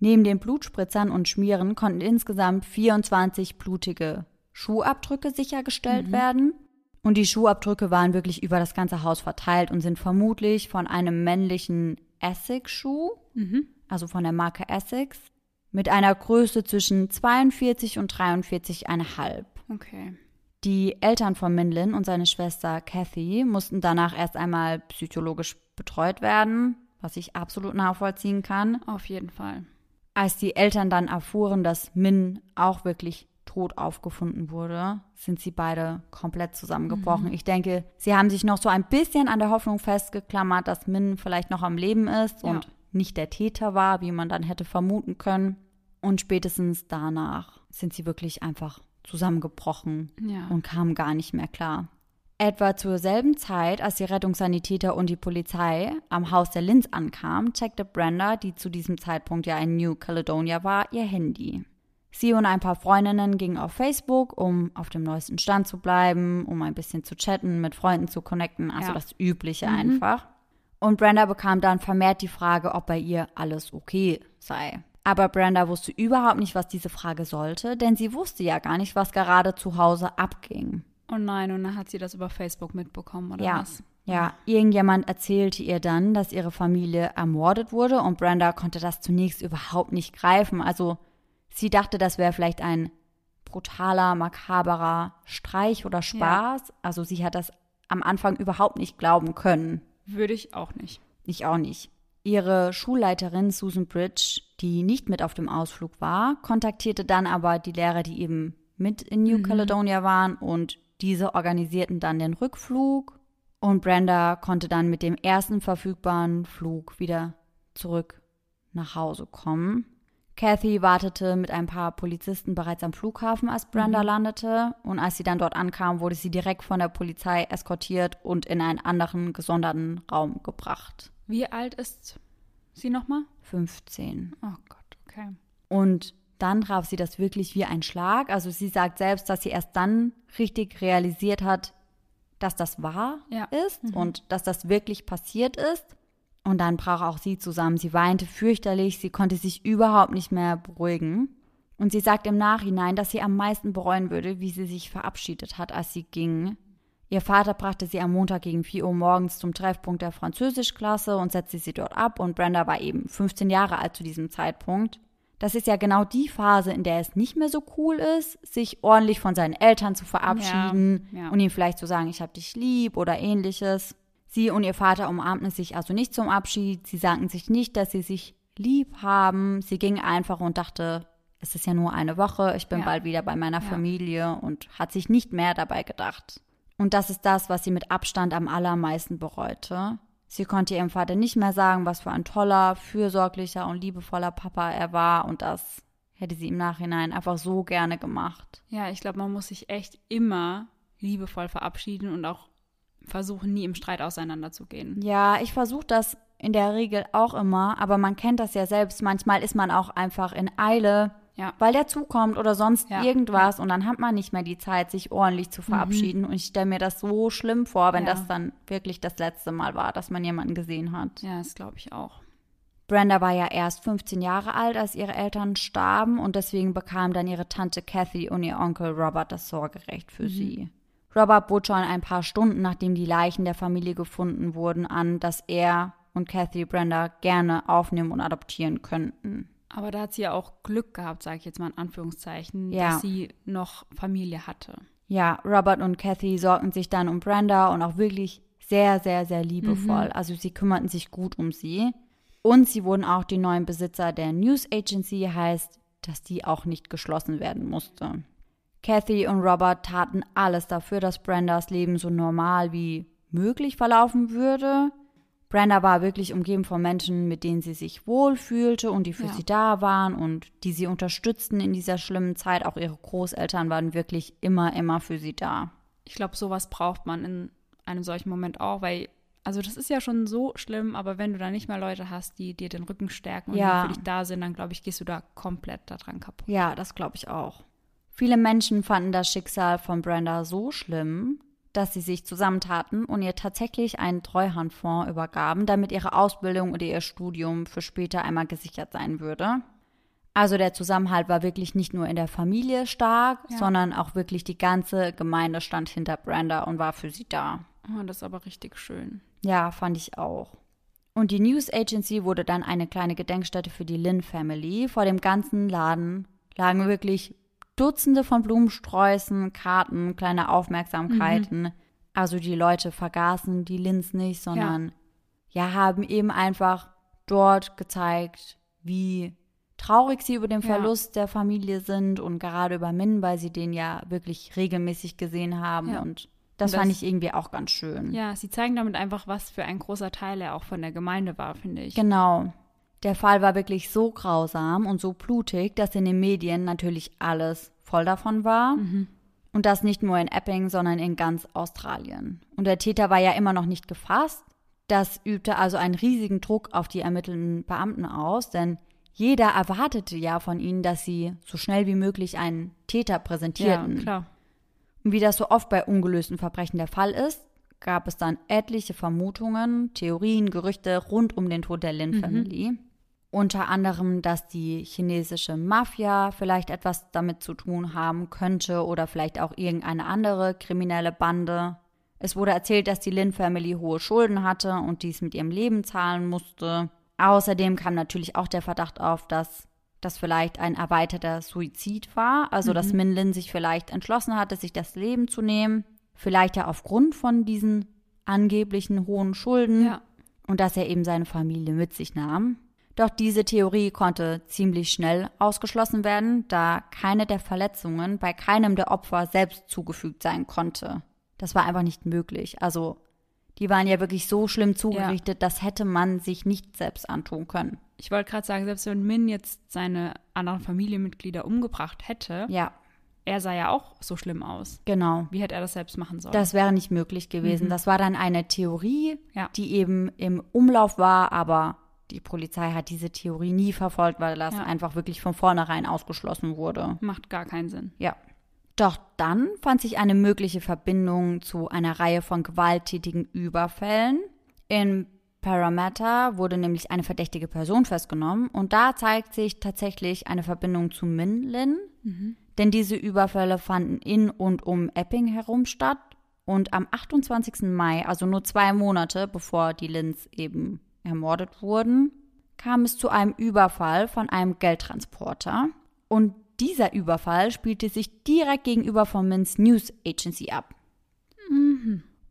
Neben den Blutspritzern und Schmieren konnten insgesamt 24 blutige Schuhabdrücke sichergestellt werden. Und die Schuhabdrücke waren wirklich über das ganze Haus verteilt und sind vermutlich von einem männlichen Essex-Schuh, Mhm. also von der Marke Essex, mit einer Größe zwischen 42 und 43,5. Okay. Die Eltern von Minlin und seine Schwester Kathy mussten danach erst einmal psychologisch betreut werden, was ich absolut nachvollziehen kann. Auf jeden Fall. Als die Eltern dann erfuhren, dass Min auch wirklich tot aufgefunden wurde, sind sie beide komplett zusammengebrochen. Ich denke, sie haben sich noch so ein bisschen an der Hoffnung festgeklammert, dass Min vielleicht noch am Leben ist Ja. und nicht der Täter war, wie man dann hätte vermuten können. Und spätestens danach sind sie wirklich einfach zusammengebrochen Ja. und kamen gar nicht mehr klar. Etwa zur selben Zeit, als die Rettungssanitäter und die Polizei am Haus der Linz ankamen, checkte Brenda, die zu diesem Zeitpunkt ja in New Caledonia war, ihr Handy. Sie und ein paar Freundinnen gingen auf Facebook, um auf dem neuesten Stand zu bleiben, um ein bisschen zu chatten, mit Freunden zu connecten, also Ja. das Übliche einfach. Und Brenda bekam dann vermehrt die Frage, ob bei ihr alles okay sei. Aber Brenda wusste überhaupt nicht, was diese Frage sollte, denn sie wusste ja gar nicht, was gerade zu Hause abging. Oh nein, und dann hat sie das über Facebook mitbekommen, oder Ja. was? Ja, irgendjemand erzählte ihr dann, dass ihre Familie ermordet wurde und Brenda konnte das zunächst überhaupt nicht greifen. Also sie dachte, das wäre vielleicht ein brutaler, makaberer Streich oder Spaß. Also sie hat das am Anfang überhaupt nicht glauben können. Würde ich auch nicht. Ich auch nicht. Ihre Schulleiterin Susan Bridge, die nicht mit auf dem Ausflug war, kontaktierte dann aber die Lehrer, die eben mit in New Caledonia waren und diese organisierten dann den Rückflug und Brenda konnte dann mit dem ersten verfügbaren Flug wieder zurück nach Hause kommen. Kathy wartete mit ein paar Polizisten bereits am Flughafen, als Brenda landete. Und als sie dann dort ankam, wurde sie direkt von der Polizei eskortiert und in einen anderen gesonderten Raum gebracht. Wie alt ist sie nochmal? 15. Oh Gott, okay. Und dann traf sie das wirklich wie ein Schlag. Also sie sagt selbst, dass sie erst dann richtig realisiert hat, dass das wahr Ja. ist und dass das wirklich passiert ist. Und dann brach auch sie zusammen. Sie weinte fürchterlich, sie konnte sich überhaupt nicht mehr beruhigen. Und sie sagt im Nachhinein, dass sie am meisten bereuen würde, wie sie sich verabschiedet hat, als sie ging. Ihr Vater brachte sie am Montag gegen 4 Uhr morgens zum Treffpunkt der Französischklasse und setzte sie dort ab. Und Brenda war eben 15 Jahre alt zu diesem Zeitpunkt. Das ist ja genau die Phase, in der es nicht mehr so cool ist, sich ordentlich von seinen Eltern zu verabschieden Ja, ja. und ihnen vielleicht zu sagen, ich hab dich lieb oder ähnliches. Sie und ihr Vater umarmten sich also nicht zum Abschied. Sie sagten sich nicht, dass sie sich lieb haben. Sie gingen einfach und dachte, es ist ja nur eine Woche, ich bin Ja. bald wieder bei meiner. Familie und hat sich nicht mehr dabei gedacht. Und das ist das, was sie mit Abstand am allermeisten bereute. Sie konnte ihrem Vater nicht mehr sagen, was für ein toller, fürsorglicher und liebevoller Papa er war und das hätte sie im Nachhinein einfach so gerne gemacht. Ja, ich glaube, man muss sich echt immer liebevoll verabschieden und auch versuchen, nie im Streit auseinanderzugehen. Ja, ich versuche das in der Regel auch immer, aber man kennt das ja selbst. Manchmal ist man auch einfach in Eile, Ja. weil der zukommt oder sonst Ja, irgendwas und dann hat man nicht mehr die Zeit, sich ordentlich zu verabschieden. Und ich stelle mir das so schlimm vor, wenn Ja. das dann wirklich das letzte Mal war, dass man jemanden gesehen hat. Ja, das glaube ich auch. Brenda war ja erst 15 Jahre alt, als ihre Eltern starben und deswegen bekam dann ihre Tante Kathy und ihr Onkel Robert das Sorgerecht für sie. Robert bot schon ein paar Stunden, nachdem die Leichen der Familie gefunden wurden, an, dass er und Kathy Brenda gerne aufnehmen und adoptieren könnten. Aber da hat sie ja auch Glück gehabt, sage ich jetzt mal in Anführungszeichen, Ja. dass sie noch Familie hatte. Ja, Robert und Kathy sorgten sich dann um Brenda und auch wirklich sehr, sehr, sehr liebevoll. Also sie kümmerten sich gut um sie. Und sie wurden auch die neuen Besitzer der News Agency, heißt, dass die auch nicht geschlossen werden musste. Kathy und Robert taten alles dafür, dass Brendas Leben so normal wie möglich verlaufen würde. Brenda war wirklich umgeben von Menschen, mit denen sie sich wohlfühlte und die für Ja. sie da waren und die sie unterstützten in dieser schlimmen Zeit. Auch ihre Großeltern waren wirklich immer, immer für sie da. Ich glaube, sowas braucht man in einem solchen Moment auch, weil, also das ist ja schon so schlimm, aber wenn du da nicht mal Leute hast, die dir den Rücken stärken und Ja. die für dich da sind, dann glaube ich, gehst du da komplett daran kaputt. Ja, das glaube ich auch. Viele Menschen fanden das Schicksal von Brenda so schlimm, dass sie sich zusammentaten und ihr tatsächlich einen Treuhandfonds übergaben, damit ihre Ausbildung oder ihr Studium für später einmal gesichert sein würde. Also der Zusammenhalt war wirklich nicht nur in der Familie stark, Ja. sondern auch wirklich die ganze Gemeinde stand hinter Brenda und war für sie da. Oh, das ist aber richtig schön. Ja, fand ich auch. Und die News Agency wurde dann eine kleine Gedenkstätte für die Lynn Family. Vor dem ganzen Laden lagen wirklich Dutzende von Blumensträußen, Karten, kleine Aufmerksamkeiten. Also die Leute vergaßen die Lynns nicht, sondern ja. haben eben einfach dort gezeigt, wie traurig sie über den Ja. Verlust der Familie sind und gerade über Min, weil sie den ja wirklich regelmäßig gesehen haben. Ja. Und das, Und das- fand ich irgendwie auch ganz schön. Ja, sie zeigen damit einfach, was für ein großer Teil er auch von der Gemeinde war, finde ich. Genau. Der Fall war wirklich so grausam und so blutig, dass in den Medien natürlich alles voll davon war. Und das nicht nur in Epping, sondern in ganz Australien. Und der Täter war ja immer noch nicht gefasst. Das übte also einen riesigen Druck auf die ermittelnden Beamten aus, denn jeder erwartete ja von ihnen, dass sie so schnell wie möglich einen Täter Ja, präsentierten. klar. Und wie das so oft bei ungelösten Verbrechen der Fall ist, gab es dann etliche Vermutungen, Theorien, Gerüchte rund um den Tod der Lin Family. Unter anderem, dass die chinesische Mafia vielleicht etwas damit zu tun haben könnte oder vielleicht auch irgendeine andere kriminelle Bande. Es wurde erzählt, dass die Lin Family hohe Schulden hatte und dies mit ihrem Leben zahlen musste. Außerdem kam natürlich auch der Verdacht auf, dass das vielleicht ein erweiterter Suizid war, also dass Min Lin sich vielleicht entschlossen hatte, sich das Leben zu nehmen, vielleicht ja aufgrund von diesen angeblichen hohen Schulden Ja. und dass er eben seine Familie mit sich nahm. Doch diese Theorie konnte ziemlich schnell ausgeschlossen werden, da keine der Verletzungen bei keinem der Opfer selbst zugefügt sein konnte. Das war einfach nicht möglich. Also, die waren ja wirklich so schlimm zugerichtet, das hätte man sich nicht selbst antun können. Ich wollte gerade sagen, selbst wenn Min jetzt seine anderen Familienmitglieder umgebracht hätte, Ja, er sah ja auch so schlimm aus. genau. Wie hätte er das selbst machen sollen? Das wäre nicht möglich gewesen. Das war dann eine Theorie, Ja. die eben im Umlauf war, aber die Polizei hat diese Theorie nie verfolgt, weil das Ja. einfach wirklich von vornherein ausgeschlossen wurde. Macht gar keinen Sinn. Ja. Doch dann fand sich eine mögliche Verbindung zu einer Reihe von gewalttätigen Überfällen. In Parramatta wurde nämlich eine verdächtige Person festgenommen und da zeigt sich tatsächlich eine Verbindung zu Min Lin. Denn diese Überfälle fanden in und um Epping herum statt und am 28. Mai, also nur zwei Monate bevor die Lins eben ermordet wurden, kam es zu einem Überfall von einem Geldtransporter. Und dieser Überfall spielte sich direkt gegenüber von Mins News Agency ab.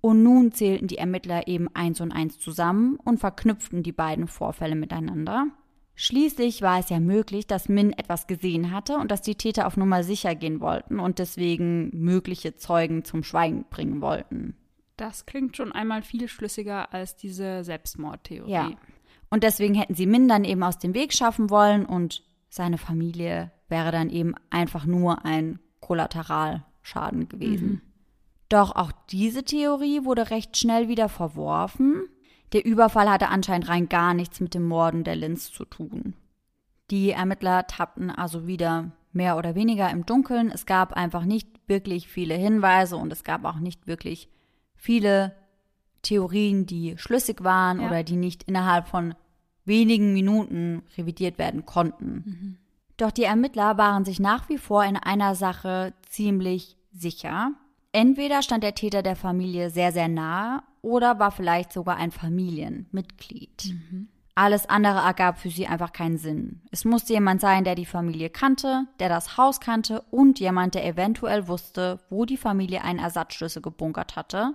Und nun zählten die Ermittler eben eins und eins zusammen und verknüpften die beiden Vorfälle miteinander. Schließlich war es ja möglich, dass Min etwas gesehen hatte und dass die Täter auf Nummer sicher gehen wollten und deswegen mögliche Zeugen zum Schweigen bringen wollten. Das klingt schon einmal viel schlüssiger als diese Selbstmordtheorie. Ja. Und deswegen hätten sie Min dann eben aus dem Weg schaffen wollen und seine Familie wäre dann eben einfach nur ein Kollateralschaden gewesen. Doch auch diese Theorie wurde recht schnell wieder verworfen. Der Überfall hatte anscheinend rein gar nichts mit dem Morden der Linz zu tun. Die Ermittler tappten also wieder mehr oder weniger im Dunkeln. Es gab einfach nicht wirklich viele Hinweise und es gab auch nicht wirklich viele Theorien, die schlüssig waren Ja. oder die nicht innerhalb von wenigen Minuten revidiert werden konnten. Doch die Ermittler waren sich nach wie vor in einer Sache ziemlich sicher. Entweder stand der Täter der Familie sehr, sehr nahe oder war vielleicht sogar ein Familienmitglied. Alles andere ergab für sie einfach keinen Sinn. Es musste jemand sein, der die Familie kannte, der das Haus kannte und jemand, der eventuell wusste, wo die Familie einen Ersatzschlüssel gebunkert hatte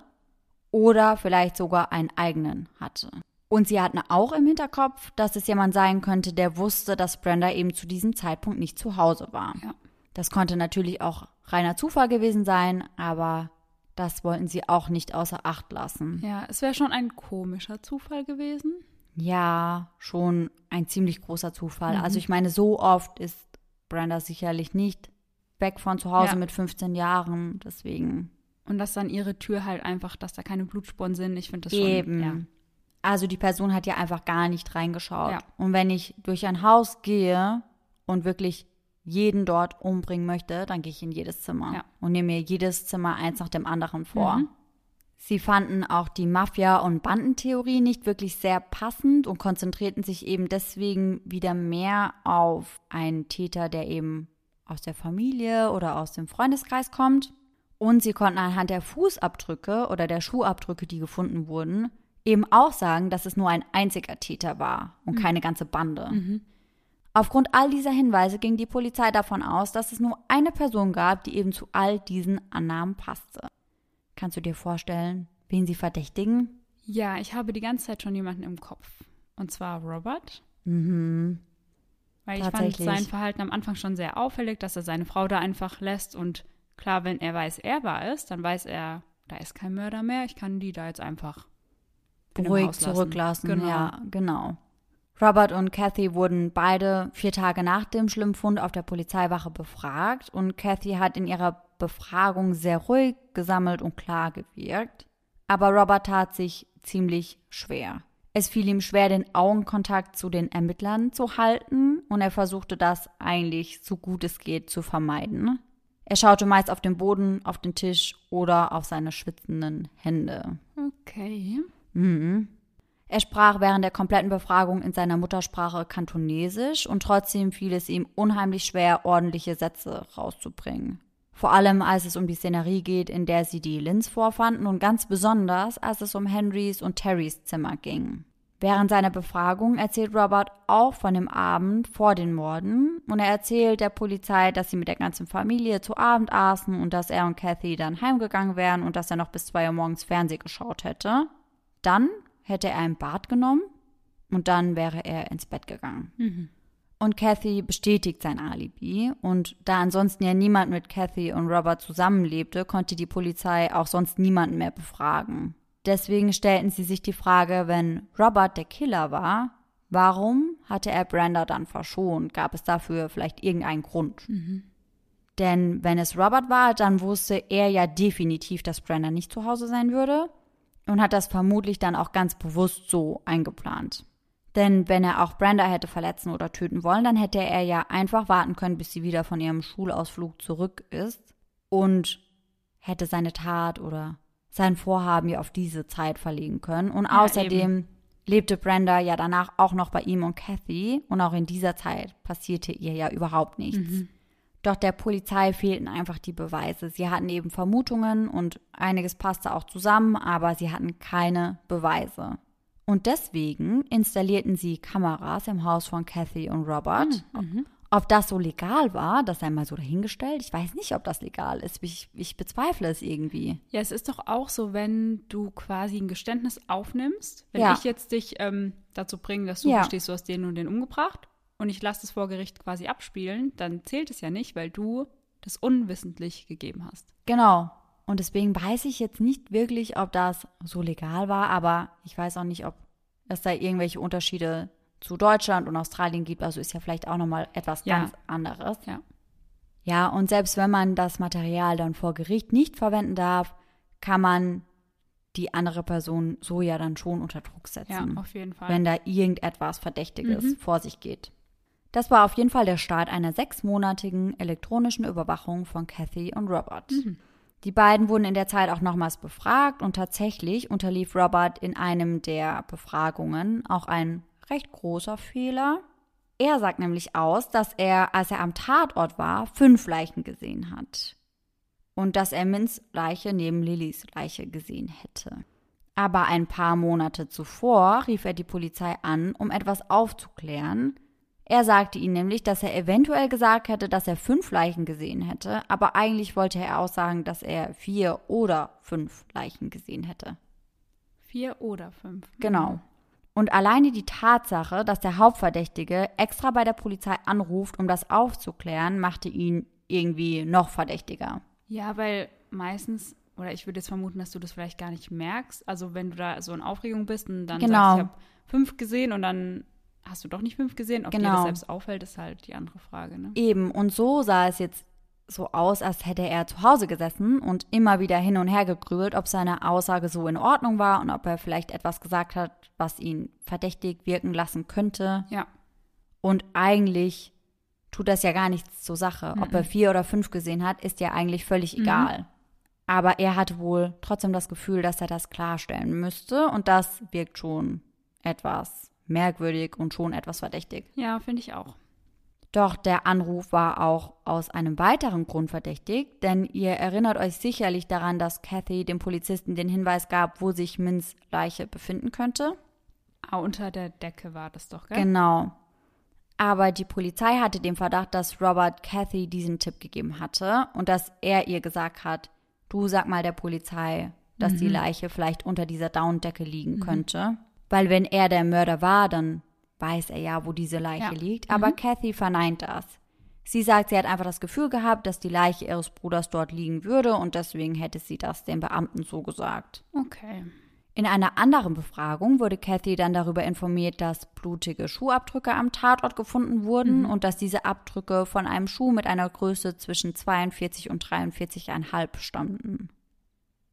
oder vielleicht sogar einen eigenen hatte. Und sie hatten auch im Hinterkopf, dass es jemand sein könnte, der wusste, dass Brenda eben zu diesem Zeitpunkt nicht zu Hause war. Ja. Das konnte natürlich auch reiner Zufall gewesen sein, aber das wollten sie auch nicht außer Acht lassen. Ja, es wäre schon ein komischer Zufall gewesen. Ja, schon ein ziemlich großer Zufall. Mhm. Also ich meine, so oft ist Brenda sicherlich nicht weg von zu Hause Ja. mit 15 Jahren. Deswegen Und dass dann ihre Tür halt einfach, dass da keine Blutspuren sind. Ich finde das schon. eben. Ja. Also die Person hat ja einfach gar nicht reingeschaut. Ja. Und wenn ich durch ein Haus gehe und wirklich jeden dort umbringen möchte, dann gehe ich in jedes Zimmer Ja. und nehme mir jedes Zimmer eins nach dem anderen vor. Mhm. Sie fanden auch die Mafia- und Bandentheorie nicht wirklich sehr passend und konzentrierten sich eben deswegen wieder mehr auf einen Täter, der eben aus der Familie oder aus dem Freundeskreis kommt. Und sie konnten anhand der Fußabdrücke oder der Schuhabdrücke, die gefunden wurden, eben auch sagen, dass es nur ein einziger Täter war und keine ganze Bande. Aufgrund all dieser Hinweise ging die Polizei davon aus, dass es nur eine Person gab, die eben zu all diesen Annahmen passte. Kannst du dir vorstellen, wen sie verdächtigen? ja, ich habe die ganze Zeit schon jemanden im Kopf. Und zwar Robert. Mhm. Weil ich fand sein Verhalten am Anfang schon sehr auffällig, dass er seine Frau da einfach lässt. Und klar, wenn er weiß, er war es, dann weiß er, da ist kein Mörder mehr. Ich kann die da jetzt einfach Ruhig zurücklassen. Genau. Ja, genau. Robert und Kathy wurden beide vier Tage nach dem schlimmen Fund auf der Polizeiwache befragt und Kathy hat in ihrer Befragung sehr ruhig, gesammelt und klar gewirkt. Aber Robert tat sich ziemlich schwer. Es fiel ihm schwer, den Augenkontakt zu den Ermittlern zu halten und er versuchte das eigentlich so gut es geht zu vermeiden. Er schaute meist auf den Boden, auf den Tisch oder auf seine schwitzenden Hände. Okay. Mhm. Er sprach während der kompletten Befragung in seiner Muttersprache Kantonesisch und trotzdem fiel es ihm unheimlich schwer, ordentliche Sätze rauszubringen. Vor allem, als es um die Szenerie geht, in der sie die Lins vorfanden und ganz besonders, als es um Henrys und Terrys Zimmer ging. Während seiner Befragung erzählt Robert auch von dem Abend vor den Morden und er erzählt der Polizei, dass sie mit der ganzen Familie zu Abend aßen und dass er und Kathy dann heimgegangen wären und dass er noch bis zwei Uhr morgens Fernsehen geschaut hätte. Dann hätte er ein Bad genommen und dann wäre er ins Bett gegangen. Und Kathy bestätigt sein Alibi. Und da ansonsten ja niemand mit Kathy und Robert zusammenlebte, konnte die Polizei auch sonst niemanden mehr befragen. Deswegen stellten sie sich die Frage, wenn Robert der Killer war, warum hatte er Brenda dann verschont? Gab es dafür vielleicht irgendeinen Grund? Denn wenn es Robert war, dann wusste er ja definitiv, dass Brenda nicht zu Hause sein würde und hat das vermutlich dann auch ganz bewusst so eingeplant. Denn wenn er auch Brenda hätte verletzen oder töten wollen, dann hätte er ja einfach warten können, bis sie wieder von ihrem Schulausflug zurück ist und hätte seine Tat oder sein Vorhaben ja auf diese Zeit verlegen können. Und Ja, außerdem lebte Brenda ja danach auch noch bei ihm und Kathy und auch in dieser Zeit passierte ihr ja überhaupt nichts. Doch der Polizei fehlten einfach die Beweise. Sie hatten eben Vermutungen und einiges passte auch zusammen, aber sie hatten keine Beweise. Und deswegen installierten sie Kameras im Haus von Kathy und Robert. Ob das so legal war, das sei mal so dahingestellt. Ich weiß nicht, ob das legal ist. Ich, ich bezweifle es irgendwie. Ja, es ist doch auch so, wenn du quasi ein Geständnis aufnimmst. Wenn Ja. ich jetzt dich ähm, dazu bringe, dass du Ja. gestehst, du hast den und den umgebracht und ich lasse das vor Gericht quasi abspielen, dann zählt es ja nicht, weil du das unwissentlich gegeben hast. Genau. Und deswegen weiß ich jetzt nicht wirklich, ob das so legal war, aber ich weiß auch nicht, ob es da irgendwelche Unterschiede zu Deutschland und Australien gibt. Also ist ja vielleicht auch nochmal etwas Ja. ganz anderes. Ja. Ja, und selbst wenn man das Material dann vor Gericht nicht verwenden darf, kann man die andere Person so ja dann schon unter Druck Ja, setzen, auf jeden Fall. wenn da irgendetwas Verdächtiges Mhm. vor sich geht. Das war auf jeden Fall der Start einer sechsmonatigen elektronischen Überwachung von Kathy und Robert. Mhm. Die beiden wurden in der Zeit auch nochmals befragt und tatsächlich unterlief Robert in einem der Befragungen auch ein recht großer Fehler. Er sagt nämlich aus, dass er, als er am Tatort war, fünf Leichen gesehen hat. Und dass er Mins Leiche neben Lillys Leiche gesehen hätte. Aber ein paar Monate zuvor rief er die Polizei an, um etwas aufzuklären. Er sagte ihnen nämlich, dass er eventuell gesagt hätte, dass er fünf Leichen gesehen hätte, aber eigentlich wollte er aussagen, dass er vier oder fünf Leichen gesehen hätte. Vier oder fünf. Genau. Und alleine die Tatsache, dass der Hauptverdächtige extra bei der Polizei anruft, um das aufzuklären, machte ihn irgendwie noch verdächtiger. Ja, weil meistens oder ich würde jetzt vermuten, dass du das vielleicht gar nicht merkst. Also wenn du da so in Aufregung bist und dann Genau. sagst, ich habe fünf gesehen und dann hast du doch nicht fünf gesehen. Ob dir Genau. das selbst auffällt, ist halt die andere Frage. Ne? Eben, und so sah es jetzt so aus, als hätte er zu Hause gesessen und immer wieder hin und her gegrübelt, ob seine Aussage so in Ordnung war und ob er vielleicht etwas gesagt hat, was ihn verdächtig wirken lassen könnte. Ja. Und eigentlich tut das ja gar nichts zur Sache. Ob er vier oder fünf gesehen hat, ist ja eigentlich völlig egal. Aber er hatte wohl trotzdem das Gefühl, dass er das klarstellen müsste und das wirkt schon etwas merkwürdig und schon etwas verdächtig. Ja, finde ich auch. Doch der Anruf war auch aus einem weiteren Grund verdächtig, denn ihr erinnert euch sicherlich daran, dass Kathy dem Polizisten den Hinweis gab, wo sich Mins Leiche befinden könnte. Ah, unter der Decke war das doch, gell? Genau. Aber die Polizei hatte den Verdacht, dass Robert Kathy diesen Tipp gegeben hatte und dass er ihr gesagt hat, du sag mal der Polizei, dass die Leiche vielleicht unter dieser Daunendecke liegen könnte. Weil wenn er der Mörder war, dann weiß er ja, wo diese Leiche Ja. liegt. Aber Kathy verneint das. Sie sagt, sie hat einfach das Gefühl gehabt, dass die Leiche ihres Bruders dort liegen würde und deswegen hätte sie das den Beamten so gesagt. Okay. In einer anderen Befragung wurde Kathy dann darüber informiert, dass blutige Schuhabdrücke am Tatort gefunden wurden und dass diese Abdrücke von einem Schuh mit einer Größe zwischen 42 und 43,5 stammten.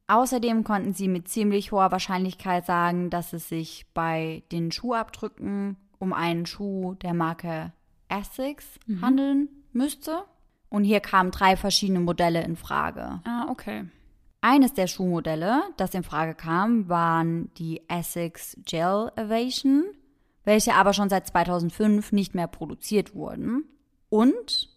Außerdem konnten sie mit ziemlich hoher Wahrscheinlichkeit sagen, dass es sich bei den Schuhabdrücken um einen Schuh der Marke Essex handeln müsste. Und hier kamen drei verschiedene Modelle in Frage. Ah, okay. Eines der Schuhmodelle, das in Frage kam, waren die Essex Gel Evasion, welche aber schon seit 2005 nicht mehr produziert wurden. Und,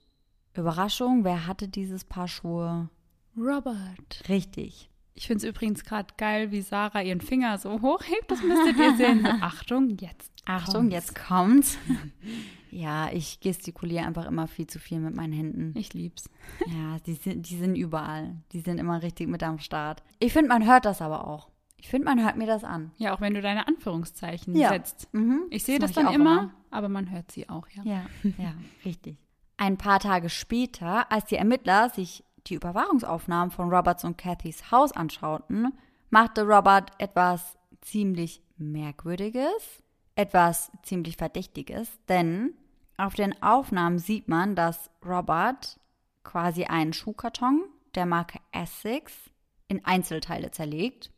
Überraschung, wer hatte dieses Paar Schuhe? Robert. Richtig. Ich finde es übrigens gerade geil, wie Sarah ihren Finger so hochhebt. Das müsstet ihr sehen. [laughs] Achtung, jetzt. Achtung, jetzt kommt's. [laughs] ja, ich gestikuliere einfach immer viel zu viel mit meinen Händen. Ich lieb's. [laughs] Ja, die sind, die sind überall. Die sind immer richtig mit am Start. Ich finde, man hört das aber auch. Ich finde, man hört mir das an. Ja, auch wenn du deine Anführungszeichen Ja. setzt. Mhm. Ich sehe Das das, dann immer, immer. aber man hört sie auch, ja. Ja, [laughs] ja, richtig. Ein paar Tage später, als die Ermittler sich die Überwachungsaufnahmen von Roberts und Cathys Haus anschauten, machte Robert etwas ziemlich Merkwürdiges, etwas ziemlich Verdächtiges, denn auf den Aufnahmen sieht man, dass Robert quasi einen Schuhkarton der Marke Essex in Einzelteile zerlegt.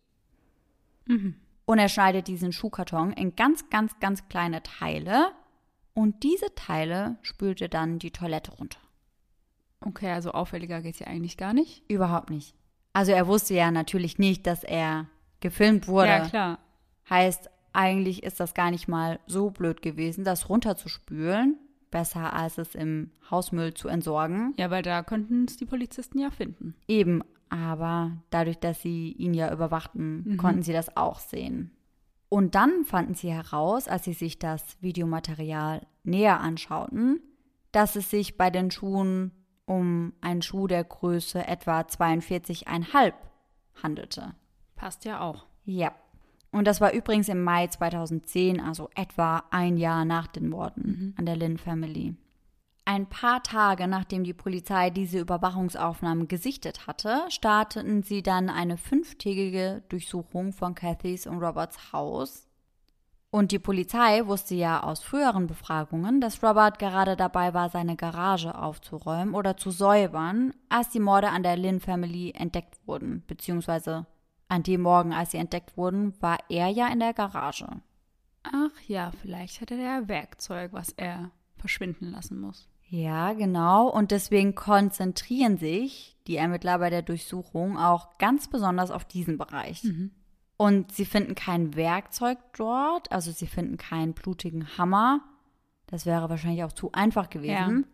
Und er schneidet diesen Schuhkarton in ganz, ganz, ganz kleine Teile und diese Teile spült er dann die Toilette runter. Okay, also auffälliger geht's ja eigentlich gar nicht. Überhaupt nicht. Also er wusste ja natürlich nicht, dass er gefilmt wurde. Ja, klar. Heißt, eigentlich ist das gar nicht mal so blöd gewesen, das runterzuspülen. Besser als es im Hausmüll zu entsorgen. Ja, weil da könnten es die Polizisten ja finden. Eben, aber dadurch, dass sie ihn ja überwachten, konnten sie das auch sehen. Und dann fanden sie heraus, als sie sich das Videomaterial näher anschauten, dass es sich bei den Schuhen um einen Schuh der Größe etwa 42,5 handelte. Passt ja auch. Ja. Und das war übrigens im Mai 2010, also etwa ein Jahr nach den Morden an der Lynn Family. Ein paar Tage nachdem die Polizei diese Überwachungsaufnahmen gesichtet hatte, starteten sie dann eine fünftägige Durchsuchung von Cathys und Roberts Haus. Und die Polizei wusste ja aus früheren Befragungen, dass Robert gerade dabei war, seine Garage aufzuräumen oder zu säubern, als die Morde an der Lynn Family entdeckt wurden, beziehungsweise an dem Morgen, als sie entdeckt wurden, war er ja in der Garage. Ach ja, vielleicht hat er ja Werkzeug, was er verschwinden lassen muss. Ja, genau. Und deswegen konzentrieren sich die Ermittler bei der Durchsuchung auch ganz besonders auf diesen Bereich. Und sie finden kein Werkzeug dort, also sie finden keinen blutigen Hammer. Das wäre wahrscheinlich auch zu einfach gewesen.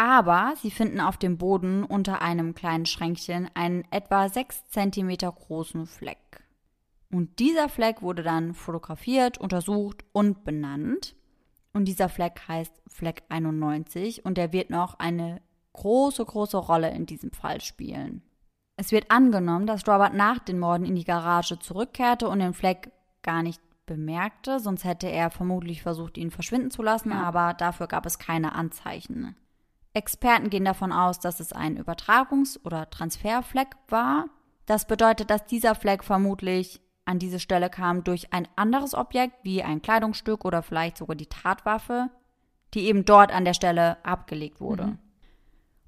Aber sie finden auf dem Boden unter einem kleinen Schränkchen einen etwa sechs Zentimeter großen Fleck. Und dieser Fleck wurde dann fotografiert, untersucht und benannt. Und dieser Fleck heißt Fleck 91 und der wird noch eine große, große Rolle in diesem Fall spielen. Es wird angenommen, dass Robert nach den Morden in die Garage zurückkehrte und den Fleck gar nicht bemerkte, sonst hätte er vermutlich versucht, ihn verschwinden zu lassen, Ja. aber dafür gab es keine Anzeichen. Experten gehen davon aus, dass es ein Übertragungs- oder Transferfleck war, Das bedeutet, dass dieser Fleck vermutlich an diese Stelle kam durch ein anderes Objekt, wie ein Kleidungsstück oder vielleicht sogar die Tatwaffe, die eben dort an der Stelle abgelegt wurde. Mhm.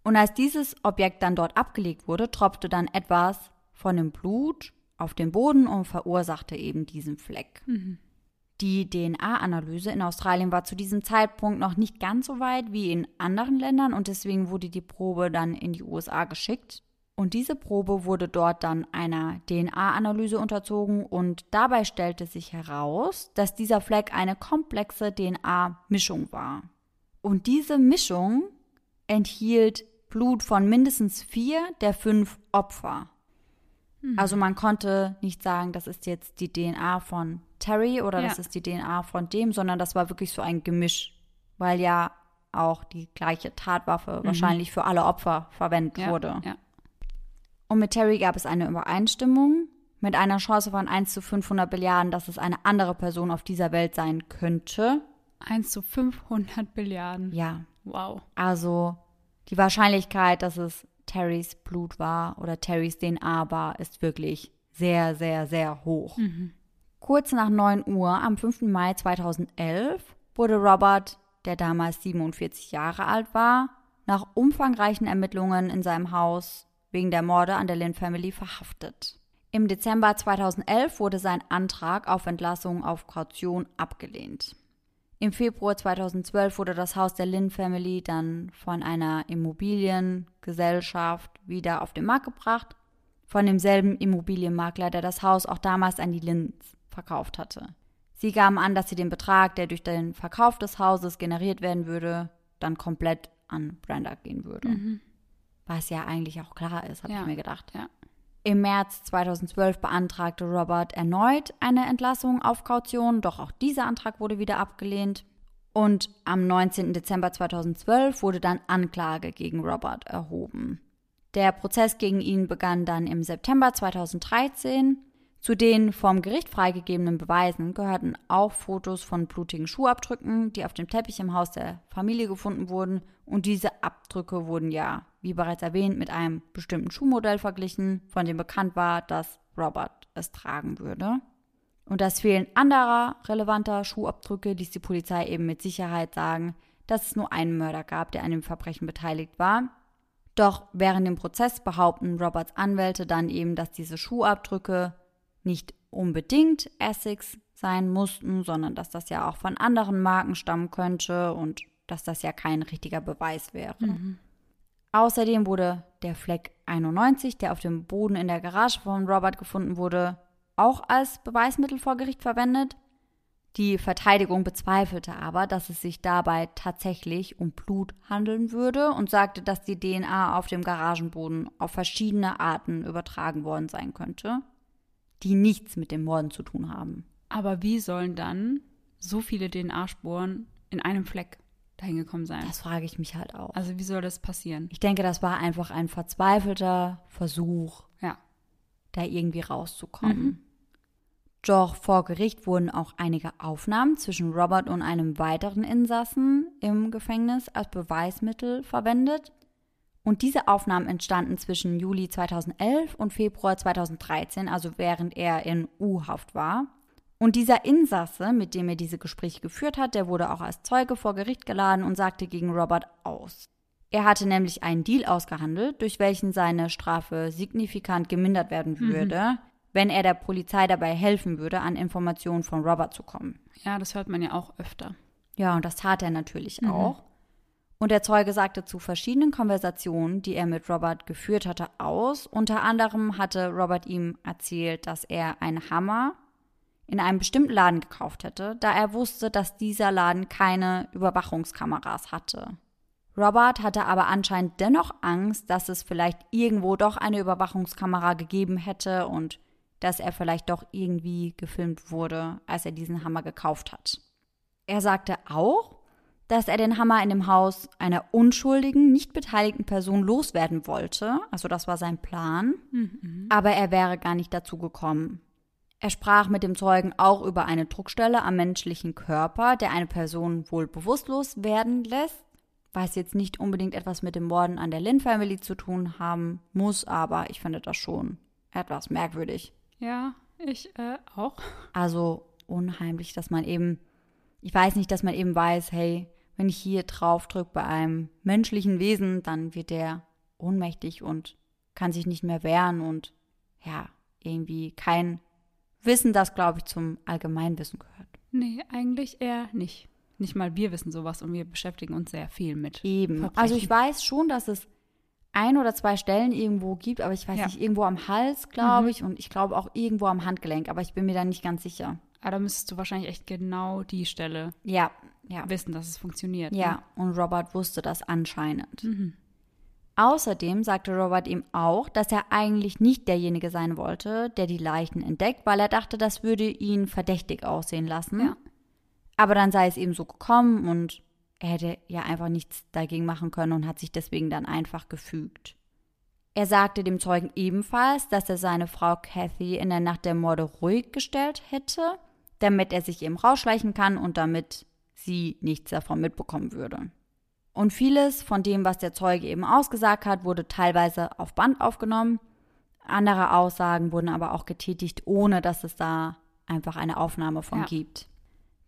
Und als dieses Objekt dann dort abgelegt wurde, tropfte dann etwas von dem Blut auf den Boden und verursachte eben diesen Fleck. Mhm. Die DNA-Analyse in Australien war zu diesem Zeitpunkt noch nicht ganz so weit wie in anderen Ländern und deswegen wurde die Probe dann in die USA geschickt. Und diese Probe wurde dort dann einer DNA-Analyse unterzogen und dabei stellte sich heraus, dass dieser Fleck eine komplexe DNA-Mischung war. Und diese Mischung enthielt Blut von mindestens vier der fünf Opfer. Mhm. Also man konnte nicht sagen, das ist jetzt die DNA von Terry oder ja. das ist die DNA von dem, sondern das war wirklich so ein Gemisch, weil ja auch die gleiche Tatwaffe mhm. wahrscheinlich für alle Opfer verwendet ja, wurde. Ja. Und mit Terry gab es eine Übereinstimmung mit einer Chance von 1 zu 500 Billiarden, dass es eine andere Person auf dieser Welt sein könnte. 1 zu 500 Billiarden. Ja. Wow. Also die Wahrscheinlichkeit, dass es Terrys Blut war oder Terrys DNA war, ist wirklich sehr, sehr, sehr hoch. Mhm. Kurz nach 9 Uhr am 5. Mai 2011 wurde Robert, der damals 47 Jahre alt war, nach umfangreichen Ermittlungen in seinem Haus wegen der Morde an der Lynn Family verhaftet. Im Dezember 2011 wurde sein Antrag auf Entlassung auf Kaution abgelehnt. Im Februar 2012 wurde das Haus der Lynn Family dann von einer Immobiliengesellschaft wieder auf den Markt gebracht, von demselben Immobilienmakler, der das Haus auch damals an die Lynns verkauft hatte. Sie gaben an, dass sie den Betrag, der durch den Verkauf des Hauses generiert werden würde, dann komplett an Brenda gehen würde. Mhm. Was ja eigentlich auch klar ist, habe ja. ich mir gedacht. Ja. Im März 2012 beantragte Robert erneut eine Entlassung auf Kaution, doch auch dieser Antrag wurde wieder abgelehnt. Und am 19. Dezember 2012 wurde dann Anklage gegen Robert erhoben. Der Prozess gegen ihn begann dann im September 2013. Zu den vom Gericht freigegebenen Beweisen gehörten auch Fotos von blutigen Schuhabdrücken, die auf dem Teppich im Haus der Familie gefunden wurden. Und diese Abdrücke wurden ja wie bereits erwähnt, mit einem bestimmten Schuhmodell verglichen, von dem bekannt war, dass Robert es tragen würde. Und das Fehlen anderer relevanter Schuhabdrücke ließ die Polizei eben mit Sicherheit sagen, dass es nur einen Mörder gab, der an dem Verbrechen beteiligt war. Doch während dem Prozess behaupten Roberts Anwälte dann eben, dass diese Schuhabdrücke nicht unbedingt Essex sein mussten, sondern dass das ja auch von anderen Marken stammen könnte und dass das ja kein richtiger Beweis wäre. Mhm. Außerdem wurde der Fleck 91, der auf dem Boden in der Garage von Robert gefunden wurde, auch als Beweismittel vor Gericht verwendet. Die Verteidigung bezweifelte aber, dass es sich dabei tatsächlich um Blut handeln würde und sagte, dass die DNA auf dem Garagenboden auf verschiedene Arten übertragen worden sein könnte, die nichts mit dem Morden zu tun haben. Aber wie sollen dann so viele DNA-Spuren in einem Fleck dahin gekommen sein? Das frage ich mich halt auch. Also wie soll das passieren? Ich denke, das war einfach ein verzweifelter Versuch, ja. da irgendwie rauszukommen. Mhm. Doch vor Gericht wurden auch einige Aufnahmen zwischen Robert und einem weiteren Insassen im Gefängnis als Beweismittel verwendet. Und diese Aufnahmen entstanden zwischen Juli 2011 und Februar 2013, also während er in U-Haft war. Und dieser Insasse, mit dem er diese Gespräche geführt hat, der wurde auch als Zeuge vor Gericht geladen und sagte gegen Robert aus. Er hatte nämlich einen Deal ausgehandelt, durch welchen seine Strafe signifikant gemindert werden mhm. würde, mhm. wenn er der Polizei dabei helfen würde, an Informationen von Robert zu kommen. Ja, das hört man ja auch öfter. Ja, und das tat er natürlich mhm. auch. Und der Zeuge sagte zu verschiedenen Konversationen, die er mit Robert geführt hatte, aus. Unter anderem hatte Robert ihm erzählt, dass er einen Hammer in einem bestimmten Laden gekauft hätte, da er wusste, dass dieser Laden keine Überwachungskameras hatte. Robert hatte aber anscheinend dennoch Angst, dass es vielleicht irgendwo doch eine Überwachungskamera gegeben hätte und dass er vielleicht doch irgendwie gefilmt wurde, als er diesen Hammer gekauft hat. Er sagte auch, dass er den Hammer in dem Haus einer unschuldigen, nicht beteiligten Person loswerden wollte. Also das war sein Plan. Mhm. Aber er wäre gar nicht dazu gekommen. Er sprach mit dem Zeugen auch über eine Druckstelle am menschlichen Körper, der eine Person wohl bewusstlos werden lässt, was jetzt nicht unbedingt etwas mit dem Morden an der Lynn Family zu tun haben muss, aber ich finde das schon etwas merkwürdig. Ja, ich äh, auch. Also unheimlich, dass man eben, ich weiß nicht, dass man eben weiß, hey, wenn ich hier drauf drücke bei einem menschlichen Wesen, dann wird der ohnmächtig und kann sich nicht mehr wehren und ja, irgendwie kein Wissen, das, glaube ich, zum Allgemeinwissen gehört. Nee, eigentlich eher nicht. Nicht mal wir wissen sowas und wir beschäftigen uns sehr viel mit. Eben. Verbrechen. Also ich weiß schon, dass es ein oder zwei Stellen irgendwo gibt, aber ich weiß Ja. nicht, irgendwo am Hals, glaube Mhm. ich, und ich glaube auch irgendwo am Handgelenk, aber ich bin mir da nicht ganz sicher. Aber da müsstest du wahrscheinlich echt genau die Stelle Ja, ja. wissen, dass es funktioniert. Ja, und Robert wusste das anscheinend. Ne? Mhm. Außerdem sagte Robert ihm auch, dass er eigentlich nicht derjenige sein wollte, der die Leichen entdeckt, weil er dachte, das würde ihn verdächtig aussehen lassen. Ja. Aber dann sei es eben so gekommen und er hätte ja einfach nichts dagegen machen können und hat sich deswegen dann einfach gefügt. Er sagte dem Zeugen ebenfalls, dass er seine Frau Kathy in der Nacht der Morde ruhig gestellt hätte, damit er sich eben rausschleichen kann und damit sie nichts davon mitbekommen würde. Und vieles von dem, was der Zeuge eben ausgesagt hat, wurde teilweise auf Band aufgenommen. Andere Aussagen wurden aber auch getätigt, ohne dass es da einfach eine Aufnahme von Ja. gibt.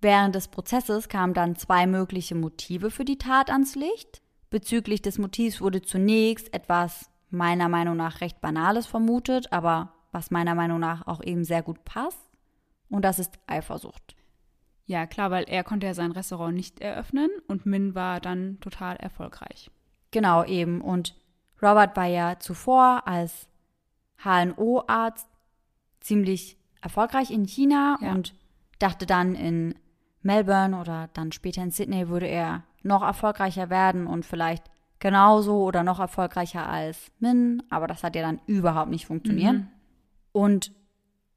Während des Prozesses kamen dann zwei mögliche Motive für die Tat ans Licht. Bezüglich des Motivs wurde zunächst etwas meiner Meinung nach recht Banales vermutet, aber was meiner Meinung nach auch eben sehr gut passt. Und das ist Eifersucht. Ja, klar, weil er konnte ja sein Restaurant nicht eröffnen und Min war dann total erfolgreich. Genau eben. Und Robert war ja zuvor als HNO-Arzt ziemlich erfolgreich in China Ja. und dachte dann in Melbourne oder dann später in Sydney würde er noch erfolgreicher werden und vielleicht genauso oder noch erfolgreicher als Min, aber das hat ja dann überhaupt nicht funktioniert. Mhm. Und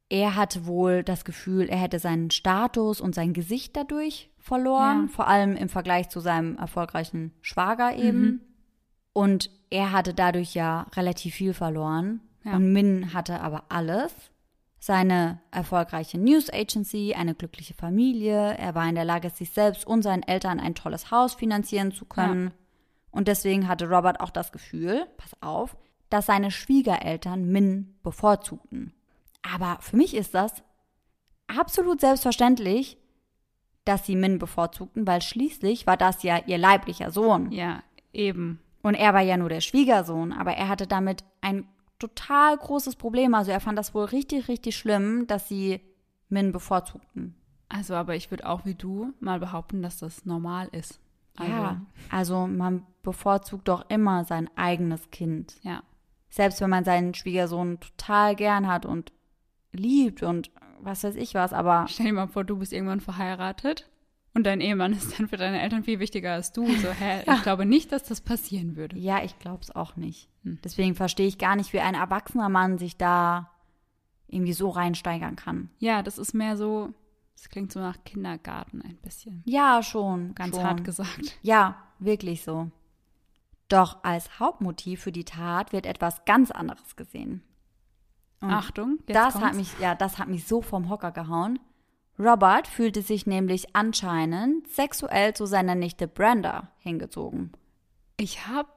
er hatte wohl das Gefühl, er hätte seinen Status und sein Gesicht dadurch verloren, Ja. vor allem im Vergleich zu seinem erfolgreichen Schwager eben. Mhm. Und er hatte dadurch ja relativ viel verloren. Ja. Und Min hatte aber alles. Seine erfolgreiche News Agency, eine glückliche Familie. Er war in der Lage, sich selbst und seinen Eltern ein tolles Haus finanzieren zu können. Und deswegen hatte Robert auch das Gefühl, pass auf, dass seine Schwiegereltern Min bevorzugten. Aber für mich ist das absolut selbstverständlich, dass sie Min bevorzugten, weil schließlich war das ja ihr leiblicher Sohn. Ja, eben. Und er war ja nur der Schwiegersohn, aber er hatte damit ein total großes Problem. Also er fand das wohl richtig, richtig schlimm, dass sie Min bevorzugten. Also, aber ich würde auch wie du mal behaupten, dass das normal ist. Also, ja, also man bevorzugt doch immer sein eigenes Kind. Ja. Selbst wenn man seinen Schwiegersohn total gern hat und liebt und was weiß ich was, aber Stell dir mal vor, du bist irgendwann verheiratet und dein Ehemann [laughs] ist dann für deine Eltern viel wichtiger als du. So, hä, [laughs] ich glaube nicht, dass das passieren würde. ja, ich glaube es auch nicht. Hm. Deswegen verstehe ich gar nicht, wie ein erwachsener Mann sich da irgendwie so reinsteigern kann. Ja, das ist mehr so, das klingt so nach Kindergarten ein bisschen. Ja, schon. Ganz schon. hart gesagt. Ja, wirklich so. Doch als Hauptmotiv für die Tat wird etwas ganz anderes gesehen. Und Achtung, jetzt das kommt's. hat mich, ja, das hat mich so vom Hocker gehauen. Robert fühlte sich nämlich anscheinend sexuell zu seiner Nichte Brenda hingezogen. Ich habe,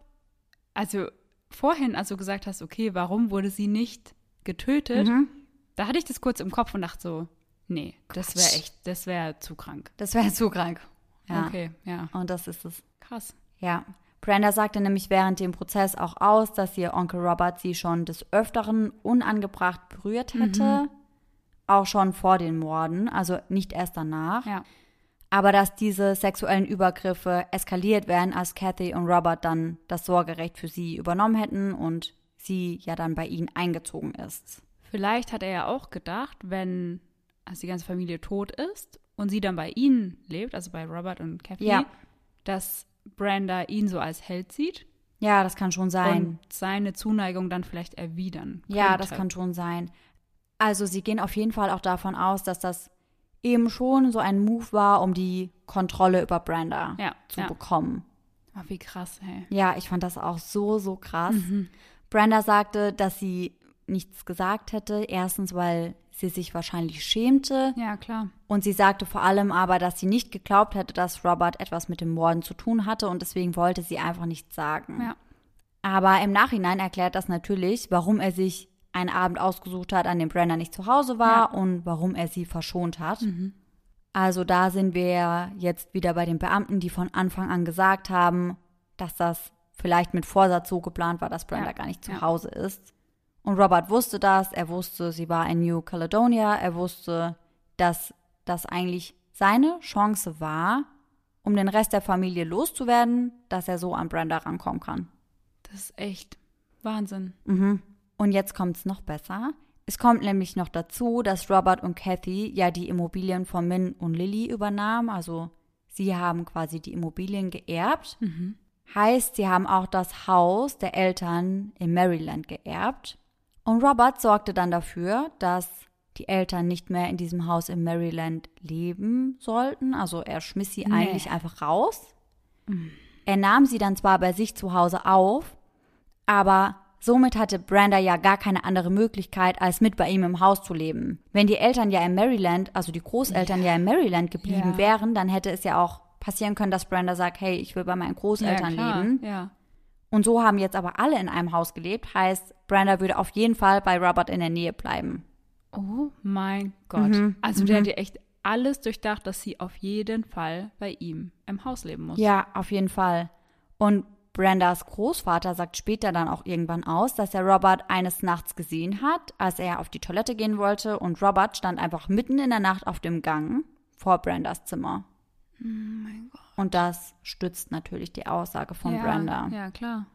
also vorhin, als du gesagt hast, okay, warum wurde sie nicht getötet, Mhm. da hatte ich das kurz im Kopf und dachte so, nee, das wäre Quatsch. echt, das wäre zu krank. Das wäre zu krank. Ja. Okay, ja, Und das ist es. krass. Ja. Brenda sagte nämlich während dem Prozess auch aus, dass ihr Onkel Robert sie schon des Öfteren unangebracht berührt hätte. Auch schon vor den Morden, also nicht erst danach. Ja, Aber dass diese sexuellen Übergriffe eskaliert wären, als Kathy und Robert dann das Sorgerecht für sie übernommen hätten und sie ja dann bei ihnen eingezogen ist. vielleicht hat er ja auch gedacht, wenn also die ganze Familie tot ist und sie dann bei ihnen lebt, also bei Robert und Kathy, Ja. dass Brenda ihn so als Held sieht Ja, das kann schon sein. und seine Zuneigung dann vielleicht erwidern. Ja, könnte. das kann schon sein. Also sie gehen auf jeden Fall auch davon aus, dass das eben schon so ein Move war, um die Kontrolle über Brenda ja, zu ja. bekommen. Oh, wie krass, hey. Ja, ich fand das auch so, so krass. Mhm. Brenda sagte, dass sie nichts gesagt hätte. Erstens, weil sie sich wahrscheinlich schämte. Ja, klar. Und sie sagte vor allem aber, dass sie nicht geglaubt hätte, dass Robert etwas mit dem Morden zu tun hatte und deswegen wollte sie einfach nichts sagen. Ja. Aber im Nachhinein erklärt das natürlich, warum er sich einen Abend ausgesucht hat, an dem Brenda nicht zu Hause war und warum er sie verschont hat. Also da sind wir jetzt wieder bei den Beamten, die von Anfang an gesagt haben, dass das vielleicht mit Vorsatz so geplant war, dass Brenda Ja, gar nicht zu ja. Hause ist. Und Robert wusste das, er wusste, sie war in New Caledonia, er wusste, dass das eigentlich seine Chance war, um den Rest der Familie loszuwerden, dass er so an Brenda rankommen kann. Das ist echt Wahnsinn. Mhm. Und jetzt kommt es noch besser. Es kommt nämlich noch dazu, dass Robert und Kathy ja die Immobilien von Min und Lily übernahmen. Also sie haben quasi die Immobilien geerbt. Heißt, sie haben auch das Haus der Eltern in Maryland geerbt. Und Robert sorgte dann dafür, dass die Eltern nicht mehr in diesem Haus in Maryland leben sollten. Also er schmiss sie Nee. eigentlich einfach raus. Er nahm sie dann zwar bei sich zu Hause auf, aber somit hatte Brenda ja gar keine andere Möglichkeit, als mit bei ihm im Haus zu leben. Wenn die Eltern ja in Maryland, also die Großeltern ja, in Maryland geblieben Ja. wären, dann hätte es ja auch passieren können, dass Brenda sagt, hey, ich will bei meinen Großeltern ja, leben. Ja. Und so haben jetzt aber alle in einem Haus gelebt, heißt, Brenda würde auf jeden Fall bei Robert in der Nähe bleiben. Oh mein Gott. Mhm, Also der hat ja echt alles durchdacht, dass sie auf jeden Fall bei ihm im Haus leben muss. Ja, auf jeden Fall. Und Brendas Großvater sagt später dann auch irgendwann aus, dass er Robert eines Nachts gesehen hat, als er auf die Toilette gehen wollte und Robert stand einfach mitten in der Nacht auf dem Gang vor Brendas Zimmer. Oh mein Gott. Und das stützt natürlich die Aussage von ja, Brenda. Ja, klar.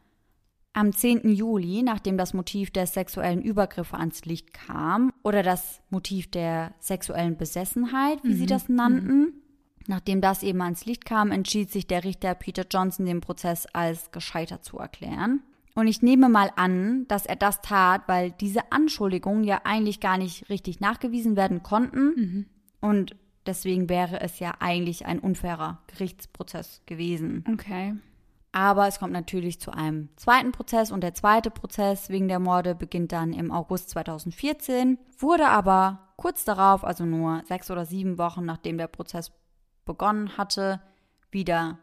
Am 10. Juli, nachdem das Motiv der sexuellen Übergriffe ans Licht kam, oder das Motiv der sexuellen Besessenheit, wie sie das nannten, nachdem das eben ans Licht kam, entschied sich der Richter Peter Johnson, den Prozess als gescheitert zu erklären. Und ich nehme mal an, dass er das tat, weil diese Anschuldigungen ja eigentlich gar nicht richtig nachgewiesen werden konnten. Und deswegen wäre es ja eigentlich ein unfairer Gerichtsprozess gewesen. Okay. Aber es kommt natürlich zu einem zweiten Prozess und der zweite Prozess wegen der Morde beginnt dann im August 2014, wurde aber kurz darauf, also nur sechs oder sieben Wochen nachdem der Prozess begonnen hatte, wieder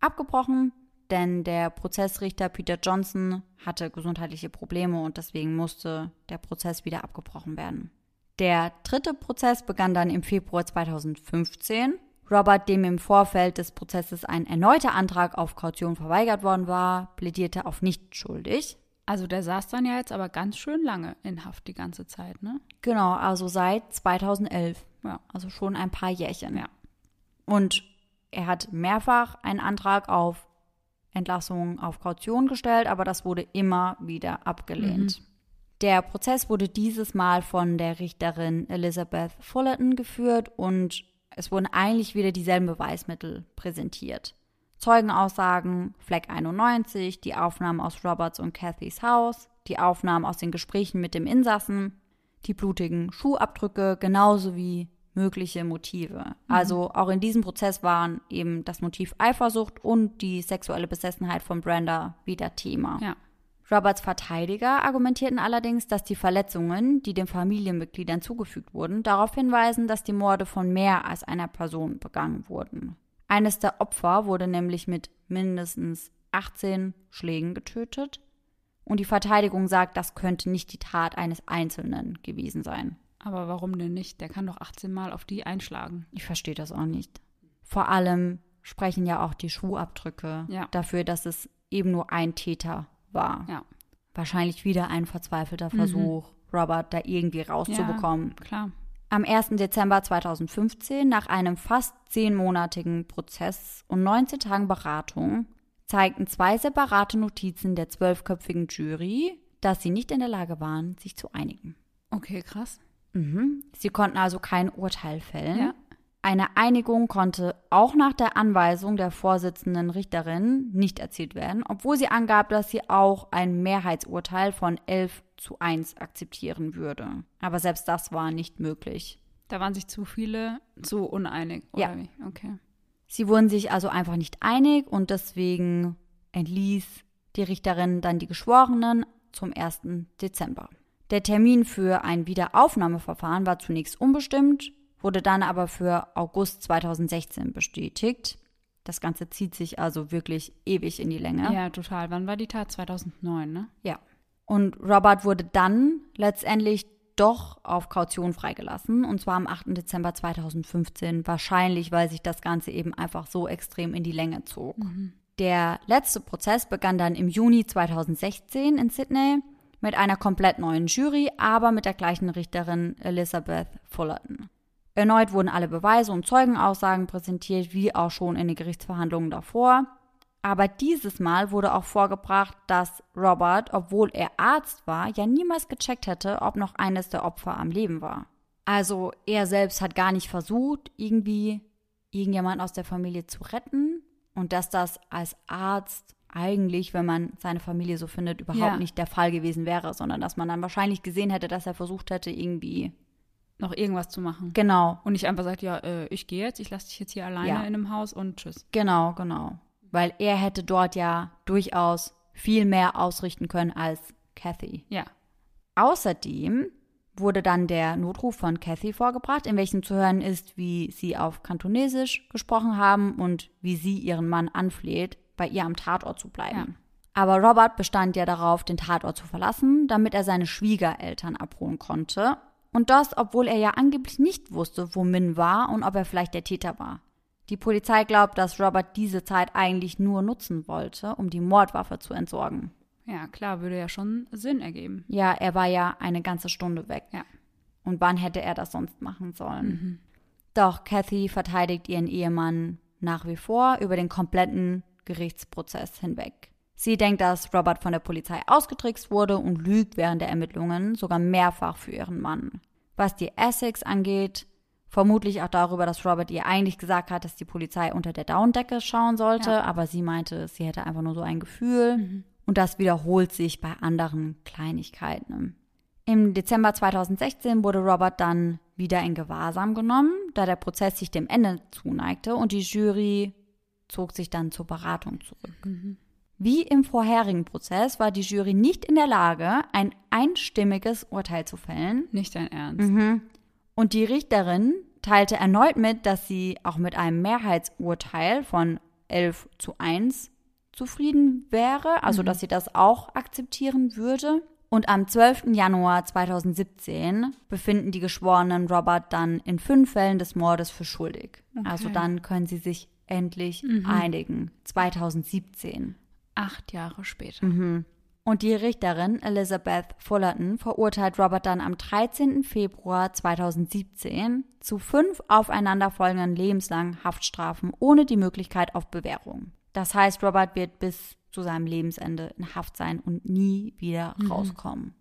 abgebrochen, denn der Prozessrichter Peter Johnson hatte gesundheitliche Probleme und deswegen musste der Prozess wieder abgebrochen werden. Der dritte Prozess begann dann im Februar 2015. Robert, dem im Vorfeld des Prozesses ein erneuter Antrag auf Kaution verweigert worden war, plädierte auf nicht schuldig. Also der saß dann ja jetzt aber ganz schön lange in Haft die ganze Zeit, ne? Genau, also seit 2011. Ja. Also schon ein paar Jährchen. Ja. Und er hat mehrfach einen Antrag auf Entlassung auf Kaution gestellt, aber das wurde immer wieder abgelehnt. Der Prozess wurde dieses Mal von der Richterin Elizabeth Fullerton geführt und es wurden eigentlich wieder dieselben Beweismittel präsentiert. Zeugenaussagen, Fleck 91, die Aufnahmen aus Roberts und Cathys Haus, die Aufnahmen aus den Gesprächen mit dem Insassen, die blutigen Schuhabdrücke, genauso wie mögliche Motive. Also auch in diesem Prozess waren eben das Motiv Eifersucht und die sexuelle Besessenheit von Brenda wieder Thema. Ja. Roberts Verteidiger argumentierten allerdings, dass die Verletzungen, die den Familienmitgliedern zugefügt wurden, darauf hinweisen, dass die Morde von mehr als einer Person begangen wurden. Eines der Opfer wurde nämlich mit mindestens 18 Schlägen getötet und die Verteidigung sagt, das könnte nicht die Tat eines Einzelnen gewesen sein. Aber warum denn nicht? Der kann doch 18 Mal auf die einschlagen. Ich verstehe das auch nicht. Vor allem sprechen ja auch die Schuhabdrücke Ja. dafür, dass es eben nur ein Täter war. Ja. Wahrscheinlich wieder ein verzweifelter Versuch, Robert da irgendwie rauszubekommen. Klar. Am 1. Dezember 2015, nach einem fast zehnmonatigen Prozess und 19 Tagen Beratung, zeigten zwei separate Notizen der zwölfköpfigen Jury, dass sie nicht in der Lage waren, sich zu einigen. Okay, krass. Mhm. Sie konnten also kein Urteil fällen. Ja. Eine Einigung konnte auch nach der Anweisung der Vorsitzenden Richterin nicht erzielt werden, obwohl sie angab, dass sie auch ein Mehrheitsurteil von 11 zu 1 akzeptieren würde. Aber selbst das war nicht möglich. Da waren sich zu viele zu uneinig, oder Ja. wie? Okay. Sie wurden sich also einfach nicht einig und deswegen entließ die Richterin dann die Geschworenen zum 1. Dezember. Der Termin für ein Wiederaufnahmeverfahren war zunächst unbestimmt, wurde dann aber für August 2016 bestätigt. Das Ganze zieht sich also wirklich ewig in die Länge. Ja, total. Wann war die Tat? 2009, ne? Ja. Und Robert wurde dann letztendlich doch auf Kaution freigelassen, und zwar am 8. Dezember 2015, wahrscheinlich weil sich das Ganze eben einfach so extrem in die Länge zog. Der letzte Prozess begann dann im Juni 2016 in Sydney mit einer komplett neuen Jury, aber mit der gleichen Richterin Elizabeth Fullerton. Erneut wurden alle Beweise und Zeugenaussagen präsentiert, wie auch schon in den Gerichtsverhandlungen davor. Aber dieses Mal wurde auch vorgebracht, dass Robert, obwohl er Arzt war, ja niemals gecheckt hätte, ob noch eines der Opfer am Leben war. Also er selbst hat gar nicht versucht, irgendwie irgendjemand aus der Familie zu retten und dass das als Arzt eigentlich, wenn man seine Familie so findet, überhaupt Ja. nicht der Fall gewesen wäre, sondern dass man dann wahrscheinlich gesehen hätte, dass er versucht hätte, irgendwie. Noch irgendwas zu machen. Genau, Und nicht einfach sagt, ja, äh, ich gehe jetzt, ich lasse dich jetzt hier alleine Ja. in einem Haus und tschüss. genau, genau. Weil er hätte dort ja durchaus viel mehr ausrichten können als Kathy. Ja. Außerdem wurde dann der Notruf von Kathy vorgebracht, in welchem zu hören ist, wie sie auf Kantonesisch gesprochen haben und wie sie ihren Mann anfleht, bei ihr am Tatort zu bleiben. Ja. Aber Robert bestand ja darauf, den Tatort zu verlassen, damit er seine Schwiegereltern abholen konnte. Und das, obwohl er ja angeblich nicht wusste, wo Min war und ob er vielleicht der Täter war. Die Polizei glaubt, dass Robert diese Zeit eigentlich nur nutzen wollte, um die Mordwaffe zu entsorgen. Ja, klar, würde ja schon Sinn ergeben. Ja, er war ja eine ganze Stunde weg. Ja. Und wann hätte er das sonst machen sollen? Doch Kathy verteidigt ihren Ehemann nach wie vor über den kompletten Gerichtsprozess hinweg. Sie denkt, dass Robert von der Polizei ausgetrickst wurde und lügt während der Ermittlungen sogar mehrfach für ihren Mann. Was die Essex angeht, vermutlich auch darüber, dass Robert ihr eigentlich gesagt hat, dass die Polizei unter der Daunendecke schauen sollte, Ja. aber sie meinte, sie hätte einfach nur so ein Gefühl. Und das wiederholt sich bei anderen Kleinigkeiten. Im Dezember 2016 wurde Robert dann wieder in Gewahrsam genommen, da der Prozess sich dem Ende zuneigte und die Jury zog sich dann zur Beratung zurück. Wie im vorherigen Prozess war die Jury nicht in der Lage, ein einstimmiges Urteil zu fällen. Nicht dein Ernst. Und die Richterin teilte erneut mit, dass sie auch mit einem Mehrheitsurteil von 11 zu 1 zufrieden wäre, also dass sie das auch akzeptieren würde. Und am 12. Januar 2017 befinden die Geschworenen Robert dann in fünf Fällen des Mordes für schuldig. Also dann können sie sich endlich einigen. 2017. Acht Jahre später. Und die Richterin Elizabeth Fullerton verurteilt Robert dann am 13. Februar 2017 zu fünf aufeinanderfolgenden lebenslangen Haftstrafen ohne die Möglichkeit auf Bewährung. Das heißt, Robert wird bis zu seinem Lebensende in Haft sein und nie wieder rauskommen.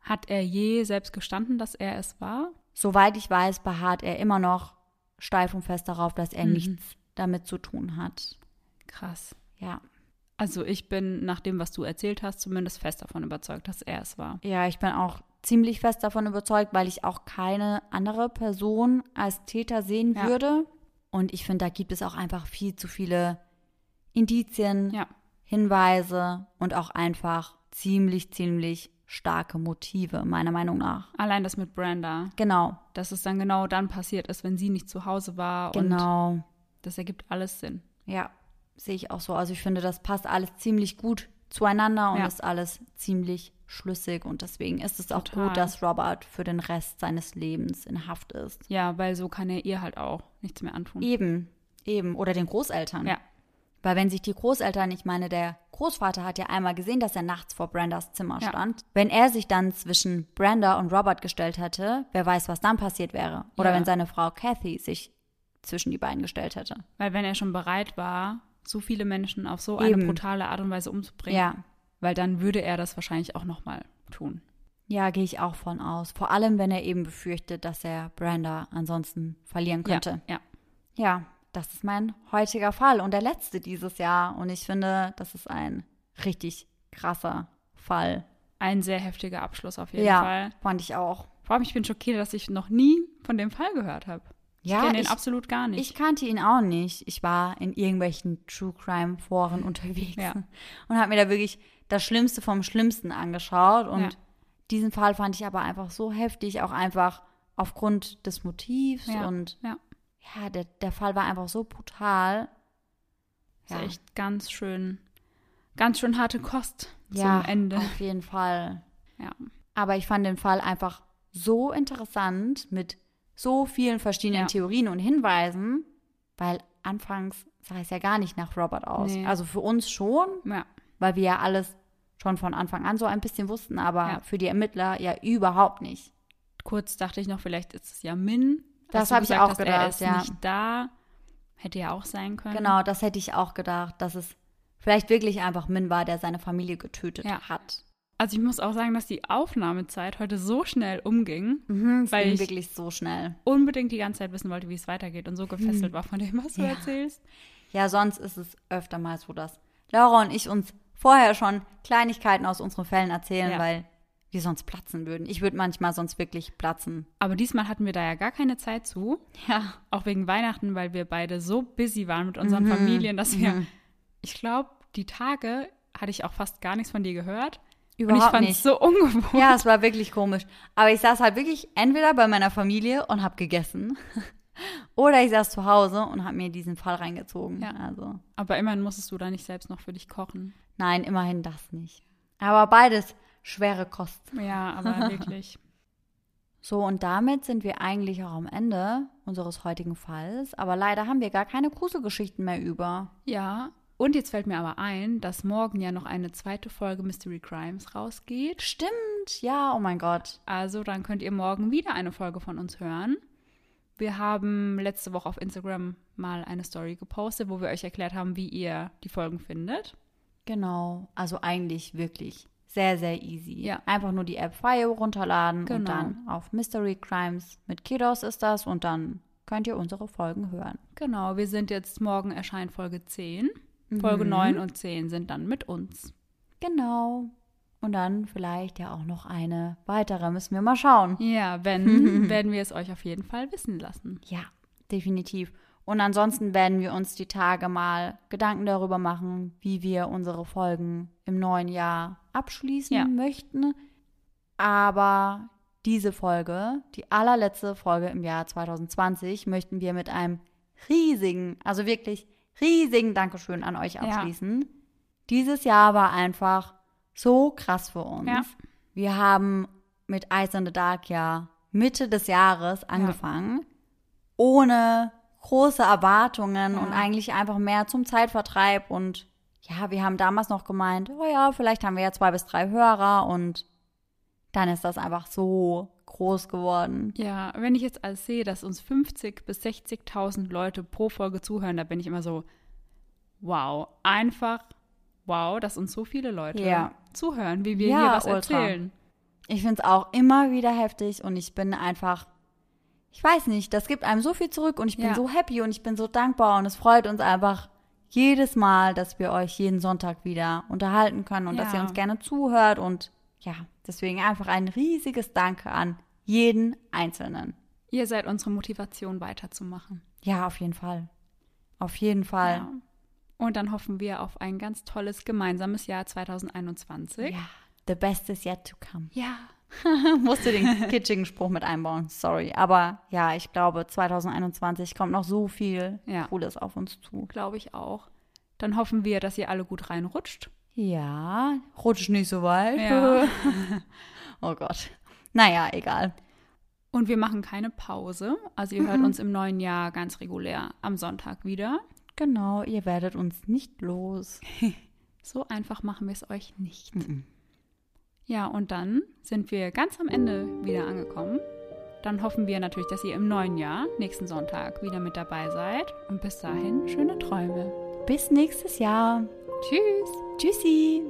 Hat er je selbst gestanden, dass er es war? Soweit ich weiß, beharrt er immer noch steif und fest darauf, dass er nichts damit zu tun hat. Krass. Ja. Also ich bin nach dem, was du erzählt hast, zumindest fest davon überzeugt, dass er es war. Ja, ich bin auch ziemlich fest davon überzeugt, weil ich auch keine andere Person als Täter sehen Ja. würde. Und ich finde, da gibt es auch einfach viel zu viele Indizien, Ja. Hinweise und auch einfach ziemlich, ziemlich starke Motive, meiner Meinung nach. Allein das mit Brenda, Genau, dass es dann genau dann passiert ist, wenn sie nicht zu Hause war. Und genau. das ergibt alles Sinn. Ja, sehe ich auch so. Also ich finde, das passt alles ziemlich gut zueinander und Ja. ist alles ziemlich schlüssig. Und deswegen ist es auch Total. gut, dass Robert für den Rest seines Lebens in Haft ist. Ja, weil so kann er ihr halt auch nichts mehr antun. Eben, eben. Oder den Großeltern. Ja. Weil wenn sich die Großeltern, ich meine, der Großvater hat ja einmal gesehen, dass er nachts vor Brandas Zimmer Ja. stand. Wenn er sich dann zwischen Brenda und Robert gestellt hätte, wer weiß, was dann passiert wäre. Oder Ja. wenn seine Frau Kathy sich zwischen die beiden gestellt hätte. Weil wenn er schon bereit war, so viele Menschen auf so eine Eben. brutale Art und Weise umzubringen, Ja. weil dann würde er das wahrscheinlich auch nochmal tun. Ja, gehe ich auch von aus. Vor allem, wenn er eben befürchtet, dass er Brenda ansonsten verlieren könnte. Ja, Ja, das ist mein heutiger Fall und der letzte dieses Jahr. Und ich finde, das ist ein richtig krasser Fall. ein sehr heftiger Abschluss auf jeden ja, Fall. fand ich auch. Vor allem, ich bin schockiert, dass ich noch nie von dem Fall gehört habe. Ich Ja, kenne den ich- absolut gar nicht. Ich kannte ihn auch nicht. Ich war in irgendwelchen True Crime Foren [laughs] unterwegs Ja. und habe mir da wirklich das Schlimmste vom Schlimmsten angeschaut. Und Ja. diesen Fall fand ich aber einfach so heftig, auch einfach aufgrund des Motivs ja, und ja. ja, der, der Fall war einfach so brutal. Ist echt ganz schön, ganz schön harte Kost ja, zum Ende. Auf jeden Fall. Ja. Aber ich fand den Fall einfach so interessant mit so vielen verschiedenen Ja. Theorien und Hinweisen, weil anfangs sah es ja gar nicht nach Robert aus. Nee. Also für uns schon, Ja. weil wir ja alles schon von Anfang an so ein bisschen wussten, aber Ja. für die Ermittler ja überhaupt nicht. Kurz dachte ich noch, vielleicht ist es ja Min. Das Als du hab ich auch hast, gedacht, Er ist ja. nicht da. Hätte ja auch sein können. Genau, das hätte ich auch gedacht, dass es vielleicht wirklich einfach Min war, der seine Familie getötet Ja. hat. Also ich muss auch sagen, dass die Aufnahmezeit heute so schnell umging, Mhm, Weil ging ich- wirklich so schnell. unbedingt die ganze Zeit wissen wollte, wie es weitergeht und so gefesselt war von dem, was du. Ja. erzählst. Ja, sonst ist es öfter mal so, dass Laura und ich uns vorher schon Kleinigkeiten aus unseren Fällen erzählen, Ja. weil wir sonst platzen würden. Ich würde manchmal sonst wirklich platzen. Aber diesmal hatten wir da ja gar keine Zeit zu, Ja. auch wegen Weihnachten, weil wir beide so busy waren mit unseren Mhm. Familien, dass wir, Mhm. ich glaube, die Tage hatte ich auch fast gar nichts von dir gehört. Und ich Überhaupt fand es so [laughs] ungewohnt. Ja, es war wirklich komisch. Aber ich saß halt wirklich entweder bei meiner Familie und habe gegessen [laughs] oder ich saß zu Hause und habe mir diesen Fall reingezogen. Ja. Also Aber immerhin musstest du da nicht selbst noch für dich kochen. nein, immerhin das nicht. Aber beides schwere Kost. Ja, aber [laughs] wirklich. So, und damit sind wir eigentlich auch am Ende unseres heutigen Falls. Aber leider haben wir gar keine Gruselgeschichten mehr über. Ja, und jetzt fällt mir aber ein, dass morgen ja noch eine zweite Folge Mystery Crimes rausgeht. Stimmt, ja, oh mein Gott. Also dann könnt ihr morgen wieder eine Folge von uns hören. Wir haben letzte Woche auf Instagram mal eine Story gepostet, wo wir euch erklärt haben, wie ihr die Folgen findet. Genau, also eigentlich wirklich sehr, sehr easy. Ja. Einfach nur die App Fire runterladen und Genau. dann auf Mystery Crimes mit Kiddos ist das und dann könnt ihr unsere Folgen hören. Genau, wir sind jetzt morgen erscheint Folge 10. Folge 9 und 10 sind dann mit uns. Genau. Und dann vielleicht ja auch noch eine weitere, müssen wir mal schauen. Ja, wenn, [laughs] werden wir es euch auf jeden Fall wissen lassen. Ja, definitiv. Und ansonsten werden wir uns die Tage mal Gedanken darüber machen, wie wir unsere Folgen im neuen Jahr abschließen Ja. möchten. Aber diese Folge, die allerletzte Folge im Jahr 2020, möchten wir mit einem riesigen, also wirklich riesigen Dankeschön an euch abschließen. Dieses Jahr war einfach so krass für uns. Ja. Wir haben mit Ice in the Dark ja Mitte des Jahres angefangen, ohne große Erwartungen Ja. und eigentlich einfach mehr zum Zeitvertreib. Und ja, wir haben damals noch gemeint, oh ja, vielleicht haben wir ja zwei bis drei Hörer und dann ist das einfach so groß geworden. Ja, wenn ich jetzt alles sehe, dass uns 50 bis 60.000 Leute pro Folge zuhören, da bin ich immer so, wow, einfach wow, dass uns so viele Leute Ja. zuhören, wie wir Ja, hier was ultra. erzählen. Ich finde es auch immer wieder heftig und ich bin einfach, ich weiß nicht, das gibt einem so viel zurück und ich bin Ja. so happy und ich bin so dankbar und es freut uns einfach jedes Mal, dass wir euch jeden Sonntag wieder unterhalten können und dass ihr uns gerne zuhört und ja, deswegen einfach ein riesiges Danke an jeden Einzelnen. Ihr seid unsere Motivation weiterzumachen. Ja, auf jeden Fall. Auf jeden Fall. Ja. Und dann hoffen wir auf ein ganz tolles gemeinsames Jahr 2021. Ja, the best is yet to come. Ja. [laughs] Musste den kitschigen Spruch mit einbauen, sorry. Aber ja, ich glaube, 2021 kommt noch so viel Ja. Cooles auf uns zu. Glaube ich auch. Dann hoffen wir, dass ihr alle gut reinrutscht. Ja, rutscht nicht so weit. Ja. [laughs] oh Gott. Naja, egal. Und wir machen keine Pause. Also ihr hört uns im neuen Jahr ganz regulär am Sonntag wieder. Genau, ihr werdet uns nicht los. [laughs] So einfach machen wir es euch nicht. Mhm. Ja, und dann sind wir ganz am Ende wieder angekommen. Dann hoffen wir natürlich, dass ihr im neuen Jahr, nächsten Sonntag, wieder mit dabei seid. Und bis dahin, schöne Träume. Bis nächstes Jahr. Tschüss! Tschüssi.